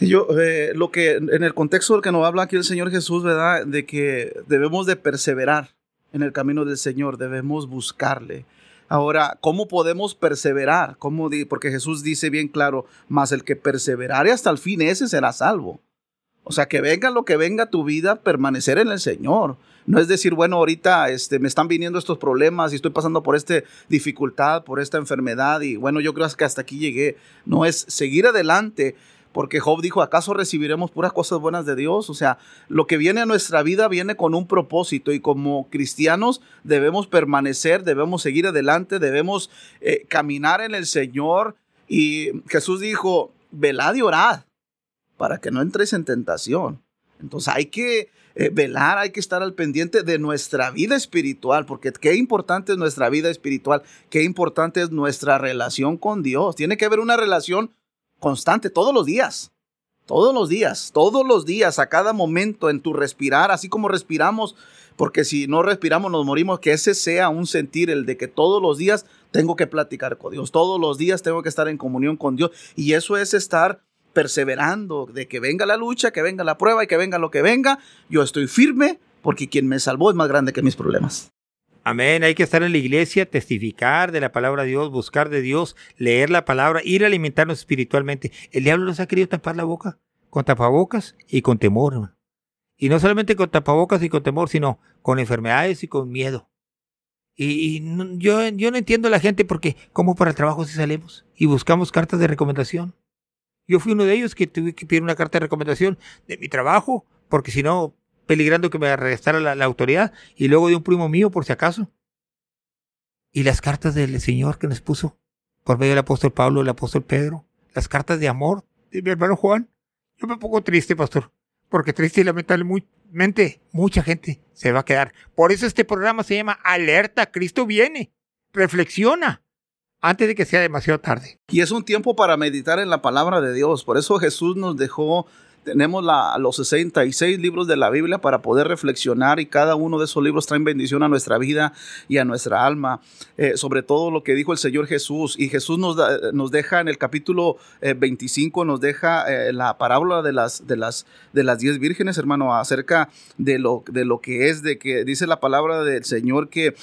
Yo, eh, lo que en el contexto del que nos habla aquí el Señor Jesús, ¿verdad? De que debemos de perseverar en el camino del Señor, debemos buscarle. Ahora, ¿cómo podemos perseverar? ¿Cómo Porque Jesús dice bien claro, más el que perseverare hasta el fin, ese será salvo. O sea, que venga lo que venga tu vida, permanecer en el Señor. No es decir, bueno, ahorita este, me están viniendo estos problemas y estoy pasando por esta dificultad, por esta enfermedad y bueno, yo creo que hasta aquí llegué. No es seguir adelante, porque Job dijo, ¿acaso recibiremos puras cosas buenas de Dios? O sea, lo que viene a nuestra vida viene con un propósito y como cristianos debemos permanecer, debemos seguir adelante, debemos eh, caminar en el Señor. Y Jesús dijo, velad y orad para que no entres en tentación. Entonces hay que eh, velar, hay que estar al pendiente de nuestra vida espiritual, porque qué importante es nuestra vida espiritual, qué importante es nuestra relación con Dios. Tiene que haber una relación constante todos los días, todos los días, todos los días, a cada momento en tu respirar, así como respiramos, porque si no respiramos nos morimos, que ese sea un sentir, el de que todos los días tengo que platicar con Dios, todos los días tengo que estar en comunión con Dios, y eso es estar perseverando, de que venga la lucha, que venga la prueba y que venga lo que venga, yo estoy firme porque quien me salvó es más grande que mis problemas. Amén, hay que estar en la iglesia, testificar de la palabra de Dios, buscar de Dios, leer la palabra, ir a alimentarnos espiritualmente. El diablo nos ha querido tapar la boca con tapabocas y con temor. Y no solamente con tapabocas y con temor, sino con enfermedades y con miedo. Y, yo, yo no entiendo a la gente porque, ¿cómo para el trabajo si salimos y buscamos cartas de recomendación? Yo fui uno de ellos que tuve que pedir una carta de recomendación de mi trabajo, porque si no, peligrando que me arrestara la, autoridad, y luego de un primo mío, por si acaso. Y las cartas del Señor que nos puso, por medio del apóstol Pablo, el apóstol Pedro, las cartas de amor de mi hermano Juan. Yo me pongo triste, pastor, porque triste y lamentablemente mucha gente se va a quedar. Por eso este programa se llama Alerta, Cristo viene. Reflexiona antes de que sea demasiado tarde. Y es un tiempo para meditar en la palabra de Dios. Por eso Jesús nos dejó, tenemos la, los 66 libros de la Biblia para poder reflexionar y cada uno de esos libros traen bendición a nuestra vida y a nuestra alma. Eh, sobre todo lo que dijo el Señor Jesús. Y Jesús nos, nos deja en el capítulo 25, eh, nos deja eh, la parábola de las, de, las, de las diez vírgenes, hermano, acerca de lo, de lo que es, de que dice la palabra del Señor que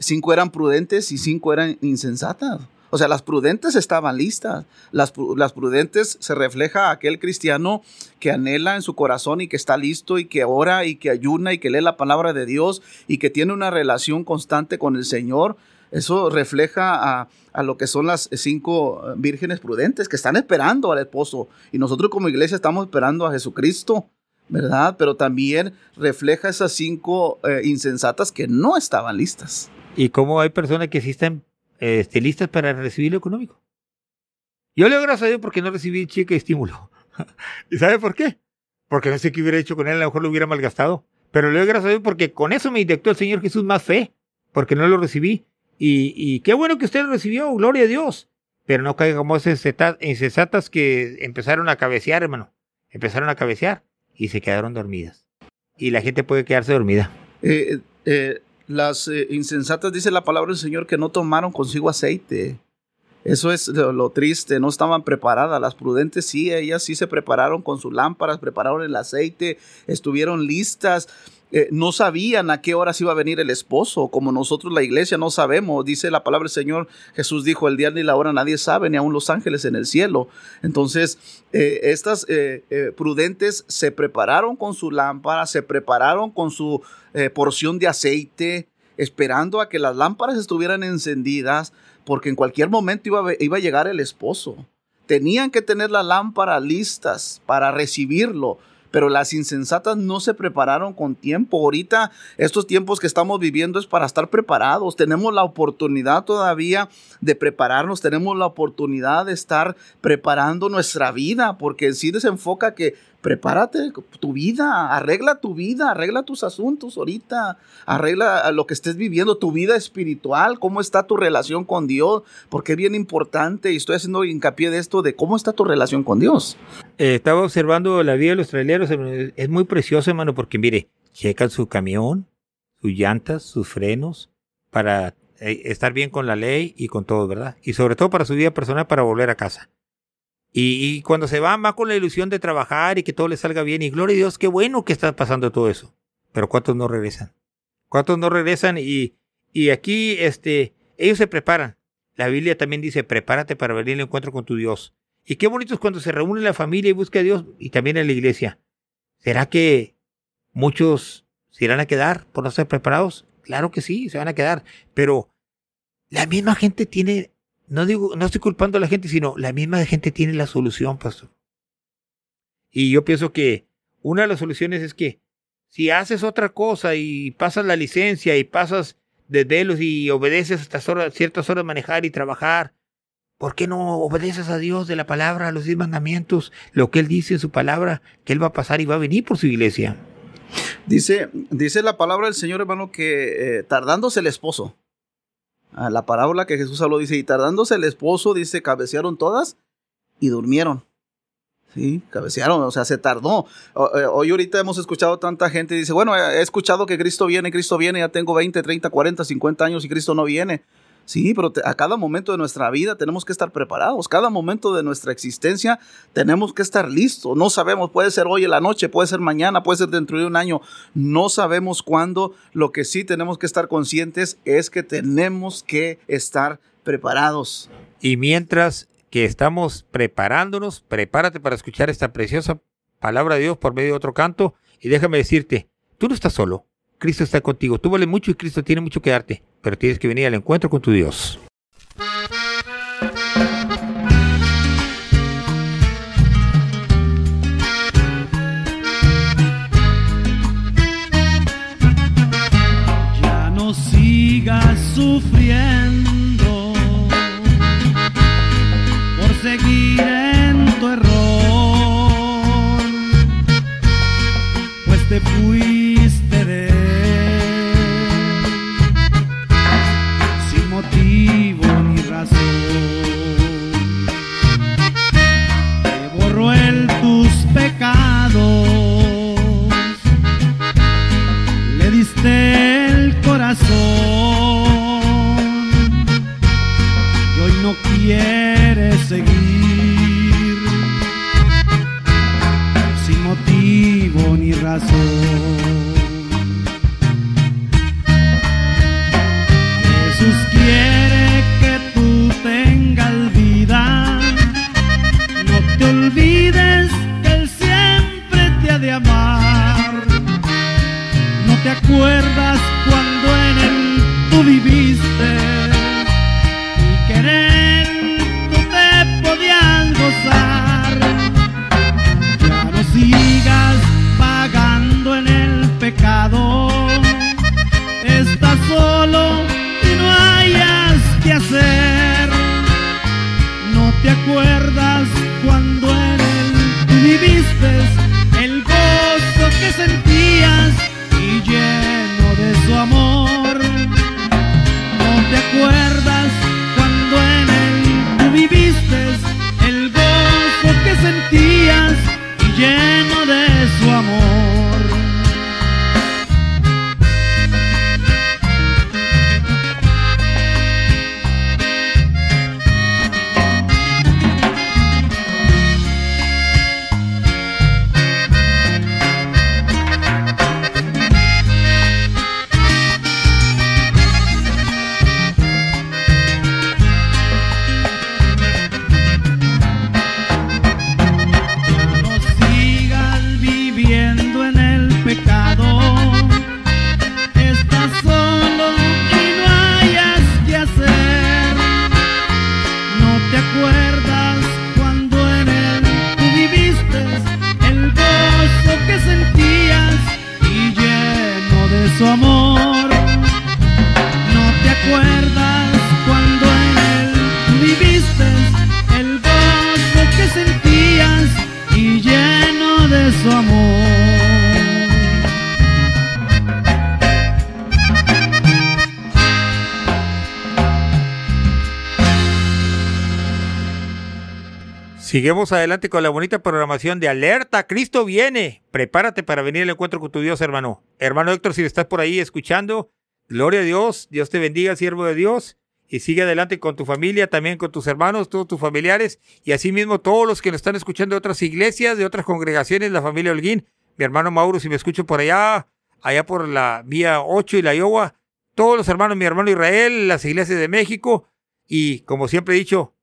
cinco eran prudentes y cinco eran insensatas. O sea, las prudentes estaban listas. Las, las, prudentes se refleja aquel cristiano que anhela en su corazón y que está listo y que ora y que ayuna y que lee la palabra de Dios y que tiene una relación constante con el Señor. Eso refleja a, a lo que son las cinco vírgenes prudentes que están esperando al esposo. Y nosotros como iglesia estamos esperando a Jesucristo. ¿verdad? Pero también refleja esas cinco eh, insensatas que no estaban listas. Y cómo hay personas que sí están listas para recibir lo económico. Yo le doy gracias a Dios porque no recibí cheque de estímulo. ¿Y sabe por qué? Porque no sé qué hubiera hecho con él, a lo mejor lo hubiera malgastado. Pero le doy gracias a Dios porque con eso me inyectó el Señor Jesús más fe, porque no lo recibí. Y, qué bueno que usted lo recibió, gloria a Dios. Pero no caiga como esas insensatas que empezaron a cabecear, hermano. Empezaron a cabecear y se quedaron dormidas. Y la gente puede quedarse dormida. Eh, eh, las eh, insensatas, dice la palabra del Señor, que no tomaron consigo aceite. Eso es lo, triste, no estaban preparadas. Las prudentes sí, ellas sí se prepararon con sus lámparas, prepararon el aceite, estuvieron listas. Eh, no sabían a qué horas iba a venir el esposo, como nosotros la iglesia no sabemos. Dice la palabra del Señor, Jesús dijo, el día ni la hora nadie sabe, ni aun los ángeles en el cielo. Entonces, eh, estas eh, prudentes se prepararon con su lámpara, se prepararon con su porción de aceite, esperando a que las lámparas estuvieran encendidas, porque en cualquier momento iba iba a llegar el esposo. Tenían que tener las lámparas listas para recibirlo pero las insensatas no se prepararon con tiempo. Ahorita estos tiempos que estamos viviendo es para estar preparados. Tenemos la oportunidad todavía de prepararnos, tenemos la oportunidad de estar preparando nuestra vida, porque si desenfoca que prepárate tu vida, arregla tu vida, arregla tus asuntos ahorita, arregla lo que estés viviendo, tu vida espiritual, cómo está tu relación con Dios, porque es bien importante y estoy haciendo hincapié de esto, de cómo está tu relación con Dios. Eh, estaba observando la vida de los traileros, es muy precioso, hermano, porque mire, checan su camión, sus llantas, sus frenos, para eh, estar bien con la ley y con todo, ¿verdad? Y sobre todo para su vida personal, para volver a casa. Y, cuando se van, va con la ilusión de trabajar y que todo le salga bien. Y gloria a Dios, qué bueno que está pasando todo eso. Pero ¿cuántos no regresan? ¿Cuántos no regresan? Y, y aquí, este, ellos se preparan. La Biblia también dice, prepárate para venir al encuentro con tu Dios. Y qué bonito es cuando se reúne la familia y busca a Dios y también en la iglesia. ¿Será que muchos se irán a quedar por no ser preparados? Claro que sí, se van a quedar. Pero la misma gente tiene no digo, no estoy culpando a la gente, sino la misma gente tiene la solución, pastor. Y yo pienso que una de las soluciones es que si haces otra cosa y pasas la licencia y pasas desvelos y obedeces hasta horas, ciertas horas manejar y trabajar, ¿por qué no obedeces a Dios de la palabra, a los diez mandamientos, lo que Él dice en su palabra, que Él va a pasar y va a venir por su iglesia? Dice, dice la palabra del Señor, hermano, que eh, tardándose el esposo, la parábola que Jesús habló dice, y tardándose el esposo, dice, cabecearon todas y durmieron. Sí, cabecearon, o sea, se tardó. Eh, hoy ahorita hemos escuchado tanta gente, dice, bueno, he escuchado que Cristo viene, Cristo viene, ya tengo 20, 30, 40, 50 años y Cristo no viene. Sí, pero a cada momento de nuestra vida tenemos que estar preparados. Cada momento de nuestra existencia tenemos que estar listos. No sabemos, puede ser hoy en la noche, puede ser mañana, puede ser dentro de un año. No sabemos cuándo. Lo que sí tenemos que estar conscientes es que tenemos que estar preparados. Y mientras que estamos preparándonos, prepárate para escuchar esta preciosa palabra de Dios por medio de otro canto. Y déjame decirte, tú no estás solo. Cristo está contigo. Tú vales mucho y Cristo tiene mucho que darte, pero tienes que venir al encuentro con tu Dios. Ya no sigas sufriendo por seguir en tu error, pues te fuiste de Te borró el tus pecados, le diste el corazón. Y hoy no quiere seguir. Sin motivo ni razón. Seguimos adelante con la bonita programación de Alerta, Cristo viene. Prepárate para venir al encuentro con tu Dios, hermano. Hermano Héctor, si estás por ahí escuchando, gloria a Dios, Dios te bendiga, siervo de Dios, y sigue adelante con tu familia, también con tus hermanos, todos tus familiares, y asimismo todos los que nos están escuchando de otras iglesias, de otras congregaciones, la familia Holguín, mi hermano Mauro, si me escucho por allá, allá por la vía 8 y la Iowa, todos los hermanos, mi hermano Israel, las iglesias de México, y como siempre he dicho,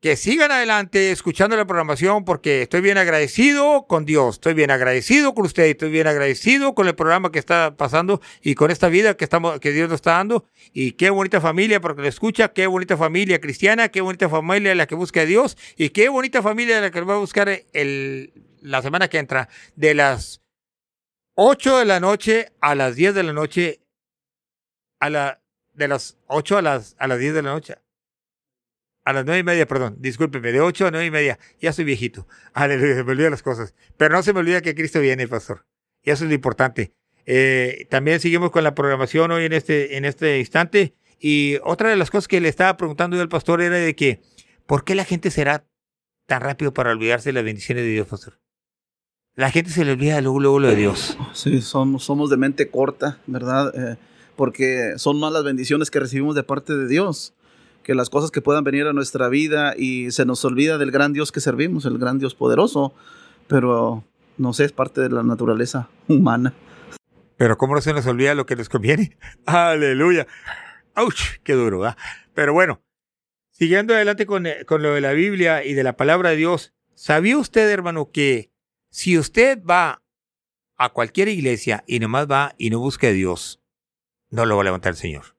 que sigan adelante escuchando la programación porque estoy bien agradecido con Dios, estoy bien agradecido con usted, estoy bien agradecido con el programa que está pasando y con esta vida que estamos que Dios nos está dando. Y qué bonita familia porque lo escucha, qué bonita familia cristiana, qué bonita familia la que busca a Dios y qué bonita familia la que va a buscar el, la semana que entra de las 8 de la noche a las 10 de la noche a la de las 8 a las a las 10 de la noche a las nueve y media, perdón, discúlpeme, de ocho a nueve y media, ya soy viejito. Aleluya, se me olvidan las cosas. Pero no se me olvida que Cristo viene, pastor. Y eso es lo importante. Eh, también seguimos con la programación hoy en este, en este instante. Y otra de las cosas que le estaba preguntando yo al pastor era de que, ¿por qué la gente será tan rápido para olvidarse de las bendiciones de Dios, pastor? La gente se le olvida luego, luego lo de Dios. Sí, somos, somos de mente corta, ¿verdad? Eh, porque son más las bendiciones que recibimos de parte de Dios que las cosas que puedan venir a nuestra vida y se nos olvida del gran Dios que servimos, el gran Dios poderoso, pero no sé, es parte de la naturaleza humana. Pero ¿cómo no se nos olvida lo que nos conviene? Aleluya. ¡Auch! Qué duro, ¿verdad? Pero bueno, siguiendo adelante con, eh, con lo de la Biblia y de la palabra de Dios, ¿sabía usted, hermano, que si usted va a cualquier iglesia y nomás va y no busca a Dios, no lo va a levantar el Señor?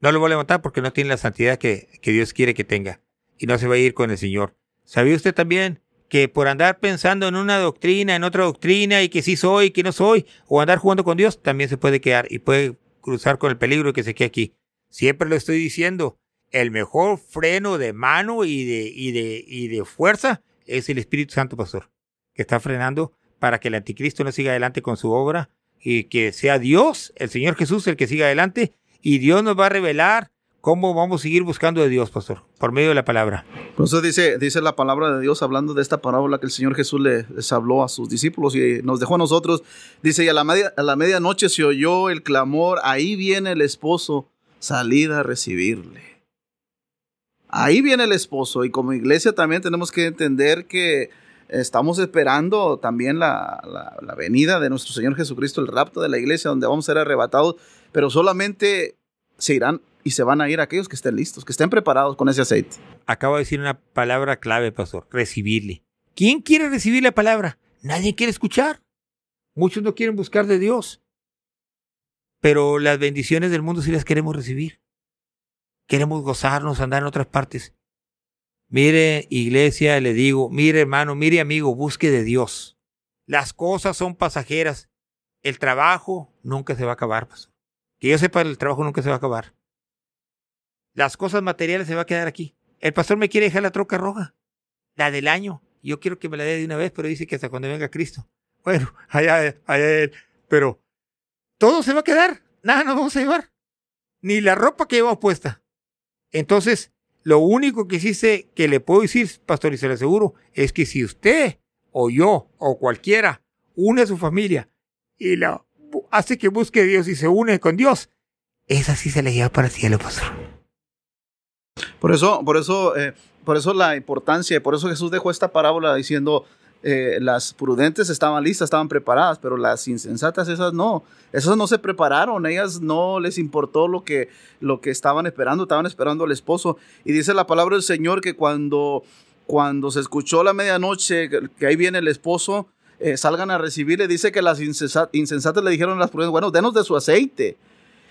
No lo voy a levantar porque no tiene la santidad que, que Dios quiere que tenga. Y no se va a ir con el Señor. ¿Sabía usted también que por andar pensando en una doctrina, en otra doctrina, y que sí soy, que no soy, o andar jugando con Dios, también se puede quedar y puede cruzar con el peligro que se quede aquí? Siempre lo estoy diciendo. El mejor freno de mano y de, y de, y de fuerza es el Espíritu Santo, pastor, que está frenando para que el anticristo no siga adelante con su obra y que sea Dios, el Señor Jesús, el que siga adelante y Dios nos va a revelar cómo vamos a seguir buscando de Dios, pastor, por medio de la palabra. Eso dice, dice la palabra de Dios hablando de esta parábola que el Señor Jesús les habló a sus discípulos y nos dejó a nosotros. Dice, y a la, media, a la medianoche se oyó el clamor, ahí viene el esposo, salida a recibirle. Ahí viene el esposo y como iglesia también tenemos que entender que estamos esperando también la, la, venida de nuestro Señor Jesucristo, el rapto de la iglesia, donde vamos a ser arrebatados, pero solamente se irán y se van a ir aquellos que estén listos, que estén preparados con ese aceite. Acabo de decir una palabra clave, pastor, recibirle. ¿Quién quiere recibir la palabra? Nadie quiere escuchar. Muchos no quieren buscar de Dios. Pero las bendiciones del mundo sí las queremos recibir. Queremos gozarnos, andar en otras partes. Mire, iglesia, le digo, mire hermano, mire amigo, busque de Dios. Las cosas son pasajeras. El trabajo nunca se va a acabar. Pastor. Que yo sepa, el trabajo nunca se va a acabar. Las cosas materiales se va a quedar aquí. El pastor me quiere dejar la troca roja, la del año. Yo quiero que me la dé de una vez, pero dice que hasta cuando venga Cristo. Bueno, allá, allá él. Pero todo se va a quedar. Nada nos vamos a llevar. Ni la ropa que llevamos puesta. Entonces, lo único que sé que le puedo decir, pastor, y se lo aseguro, es que si usted o yo o cualquiera une a su familia y la hace que busque Dios y se une con Dios, esa sí se le lleva para el cielo, pastor. Por eso, por eso, eh, por eso la importancia, por eso Jesús dejó esta parábola diciendo, eh, las prudentes estaban listas, estaban preparadas, pero las insensatas esas no, esas no se prepararon, ellas no les importó lo que, lo que estaban esperando, estaban esperando al esposo. Y dice la palabra del Señor que cuando, cuando se escuchó la medianoche, que ahí viene el esposo, eh, salgan a recibirle, dice que las insensatas le dijeron a las prudentes, bueno, denos de su aceite.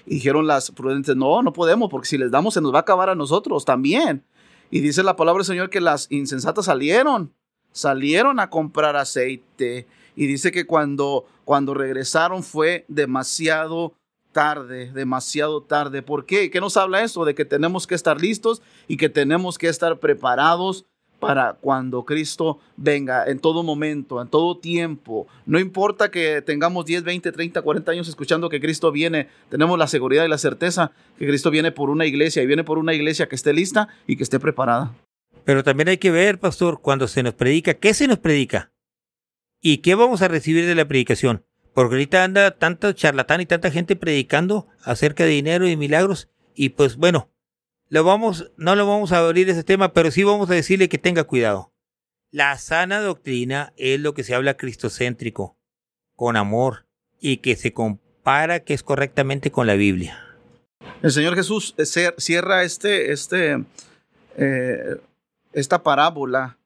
Y dijeron las prudentes, no, no podemos, porque si les damos se nos va a acabar a nosotros también. Y dice la palabra del Señor que las insensatas salieron salieron a comprar aceite y dice que cuando, cuando regresaron fue demasiado tarde, demasiado tarde. ¿Por qué? ¿Qué nos habla esto? De que tenemos que estar listos y que tenemos que estar preparados para cuando Cristo venga en todo momento, en todo tiempo. No importa que tengamos 10, 20, 30, 40 años escuchando que Cristo viene, tenemos la seguridad y la certeza que Cristo viene por una iglesia y viene por una iglesia que esté lista y que esté preparada. Pero también hay que ver, pastor, cuando se nos predica, ¿qué se nos predica? ¿Y qué vamos a recibir de la predicación? Porque ahorita anda tanta charlatán y tanta gente predicando acerca de dinero y milagros. Y pues bueno, no lo vamos a abrir ese tema, pero sí vamos a decirle que tenga cuidado. La sana doctrina es lo que se habla cristocéntrico, con amor, y que se compara que es correctamente con la Biblia. El Señor Jesús eh, cierra este, este, eh, esta parábola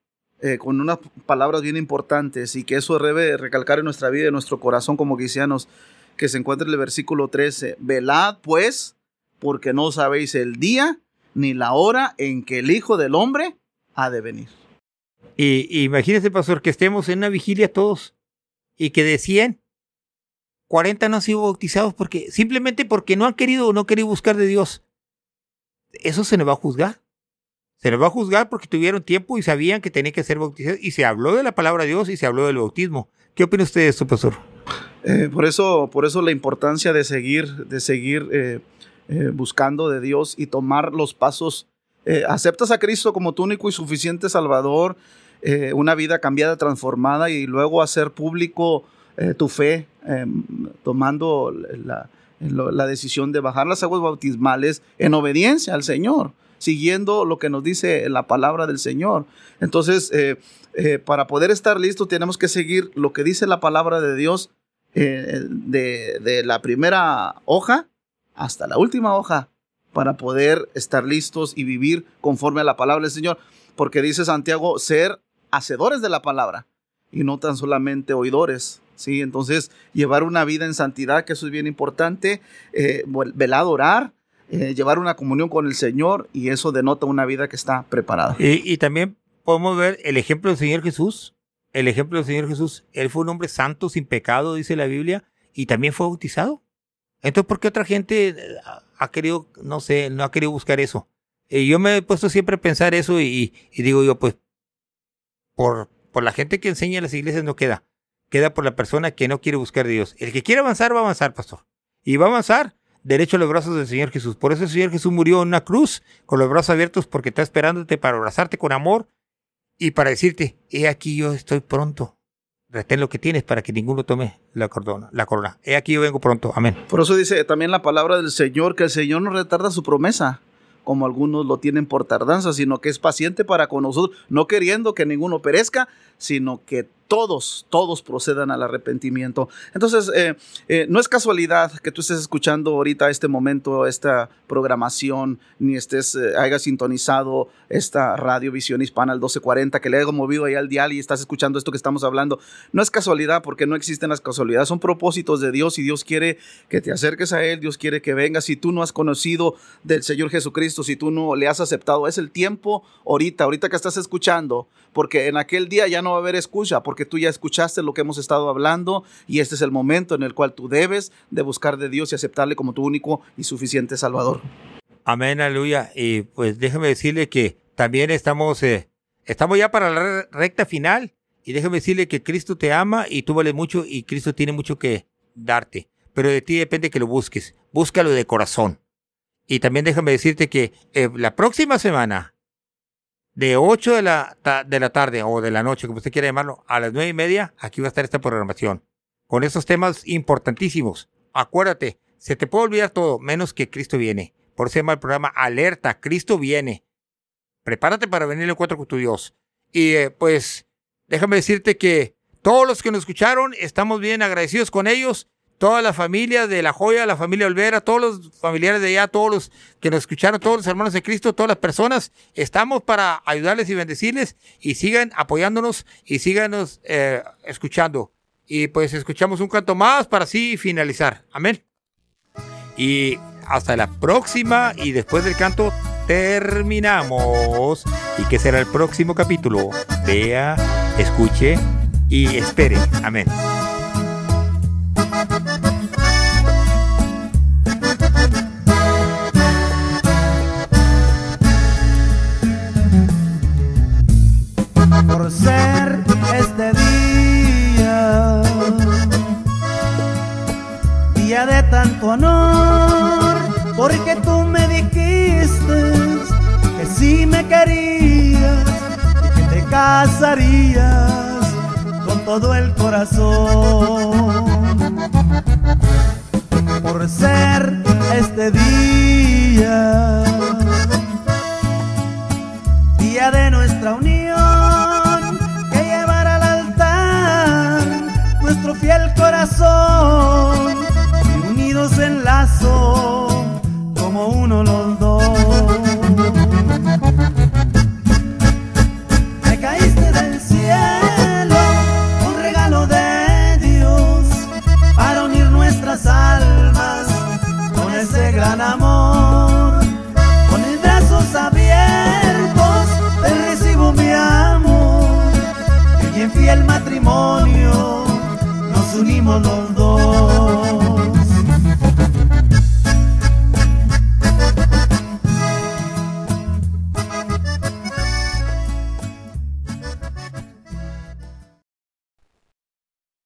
eh, con unas palabras bien importantes y que eso debe recalcar en nuestra vida, en nuestro corazón como cristianos, que se encuentra en el versículo 13. Velad pues, porque no sabéis el día ni la hora en que el Hijo del Hombre ha de venir. Y, imagínese, pastor, que estemos en una vigilia todos y que de 100, 40 no han sido bautizados porque simplemente porque no han querido o no querido buscar de Dios. Eso se nos va a juzgar. Se nos va a juzgar porque tuvieron tiempo y sabían que tenían que ser bautizados. Y se habló de la palabra de Dios y se habló del bautismo. ¿Qué opina usted de esto, pastor? Eh, por, eso, por eso la importancia de seguir, de seguir eh, eh, buscando de Dios y tomar los pasos. aceptas a Cristo como tu único y suficiente Salvador eh, una vida cambiada, transformada y luego hacer público eh, tu fe, em, tomando la, decisión de bajar las aguas bautismales en obediencia al Señor, siguiendo lo que nos dice la palabra del Señor. Entonces, eh, para poder estar listos tenemos que seguir lo que dice la palabra de Dios de la primera hoja hasta la última hoja para poder estar listos y vivir conforme a la palabra del Señor. Porque dice Santiago, ser hacedores de la palabra y no tan solamente oidores. ¿sí? Entonces, llevar una vida en santidad, que eso es bien importante, eh, velar, orar, eh, llevar una comunión con el Señor y eso denota una vida que está preparada. Y, también podemos ver el ejemplo del Señor Jesús. El ejemplo del Señor Jesús, él fue un hombre santo, sin pecado, dice la Biblia, y también fue bautizado. Entonces, ¿por qué otra gente ha querido, no sé, no ha querido buscar eso? Y yo me he puesto siempre a pensar eso y, y digo yo, pues, por, por la gente que enseña en las iglesias no queda. Queda por la persona que no quiere buscar a Dios. El que quiere avanzar, va a avanzar, pastor. Y va a avanzar derecho a los brazos del Señor Jesús. Por eso el Señor Jesús murió en una cruz con los brazos abiertos porque está esperándote para abrazarte con amor y para decirte, he aquí yo estoy pronto. Retén lo que tienes para que ninguno tome la corona, la corona. He aquí yo vengo pronto. Amén. Por eso dice también la palabra del Señor que el Señor no retarda su promesa como algunos lo tienen por tardanza, sino que es paciente para con nosotros, no queriendo que ninguno perezca, sino que todos, todos procedan al arrepentimiento. Entonces, eh, eh, no es casualidad que tú estés escuchando ahorita este momento, esta programación, ni estés, eh, hayas sintonizado esta radio Visión Hispana al 1240, que le haya movido ahí al dial y estás escuchando esto que estamos hablando. No es casualidad porque no existen las casualidades, son propósitos de Dios y Dios quiere que te acerques a Él, Dios quiere que vengas. Si tú no has conocido del Señor Jesucristo, si tú no le has aceptado, es el tiempo ahorita, ahorita que estás escuchando, porque en aquel día ya no va a haber escucha, porque tú ya escuchaste lo que hemos estado hablando y este es el momento en el cual tú debes de buscar de Dios y aceptarle como tu único y suficiente Salvador. Amén, aleluya. Y pues déjeme decirle que también estamos, eh, estamos ya para la recta final y déjeme decirle que Cristo te ama y tú vales mucho y Cristo tiene mucho que darte. Pero de ti depende que lo busques. Búscalo de corazón. Y también déjame decirte que eh, la próxima semana de 8 de la, de la tarde o de la noche, como usted quiera llamarlo, a las 9 y media, aquí va a estar esta programación. Con estos temas importantísimos. Acuérdate, se te puede olvidar todo, menos que Cristo viene. Por eso se llama el programa Alerta, Cristo viene. Prepárate para venir al encuentro con tu Dios. Y eh, pues, déjame decirte que todos los que nos escucharon, estamos bien agradecidos con ellos toda la familia de La Joya, la familia Olvera, todos los familiares de allá, todos los que nos escucharon, todos los hermanos de Cristo, todas las personas, estamos para ayudarles y bendecirles y sigan apoyándonos y síganos eh, escuchando. Y pues escuchamos un canto más para así finalizar. Amén. Y hasta la próxima y después del canto terminamos. ¿Y que será el próximo capítulo? Vea, escuche y espere. Amén. Día, día de tanto honor, porque tú me dijiste que si me querías casarías con todo el corazón. Por ser este día, día de nuestra unión, y unidos en lazo como uno lo 祝你没落。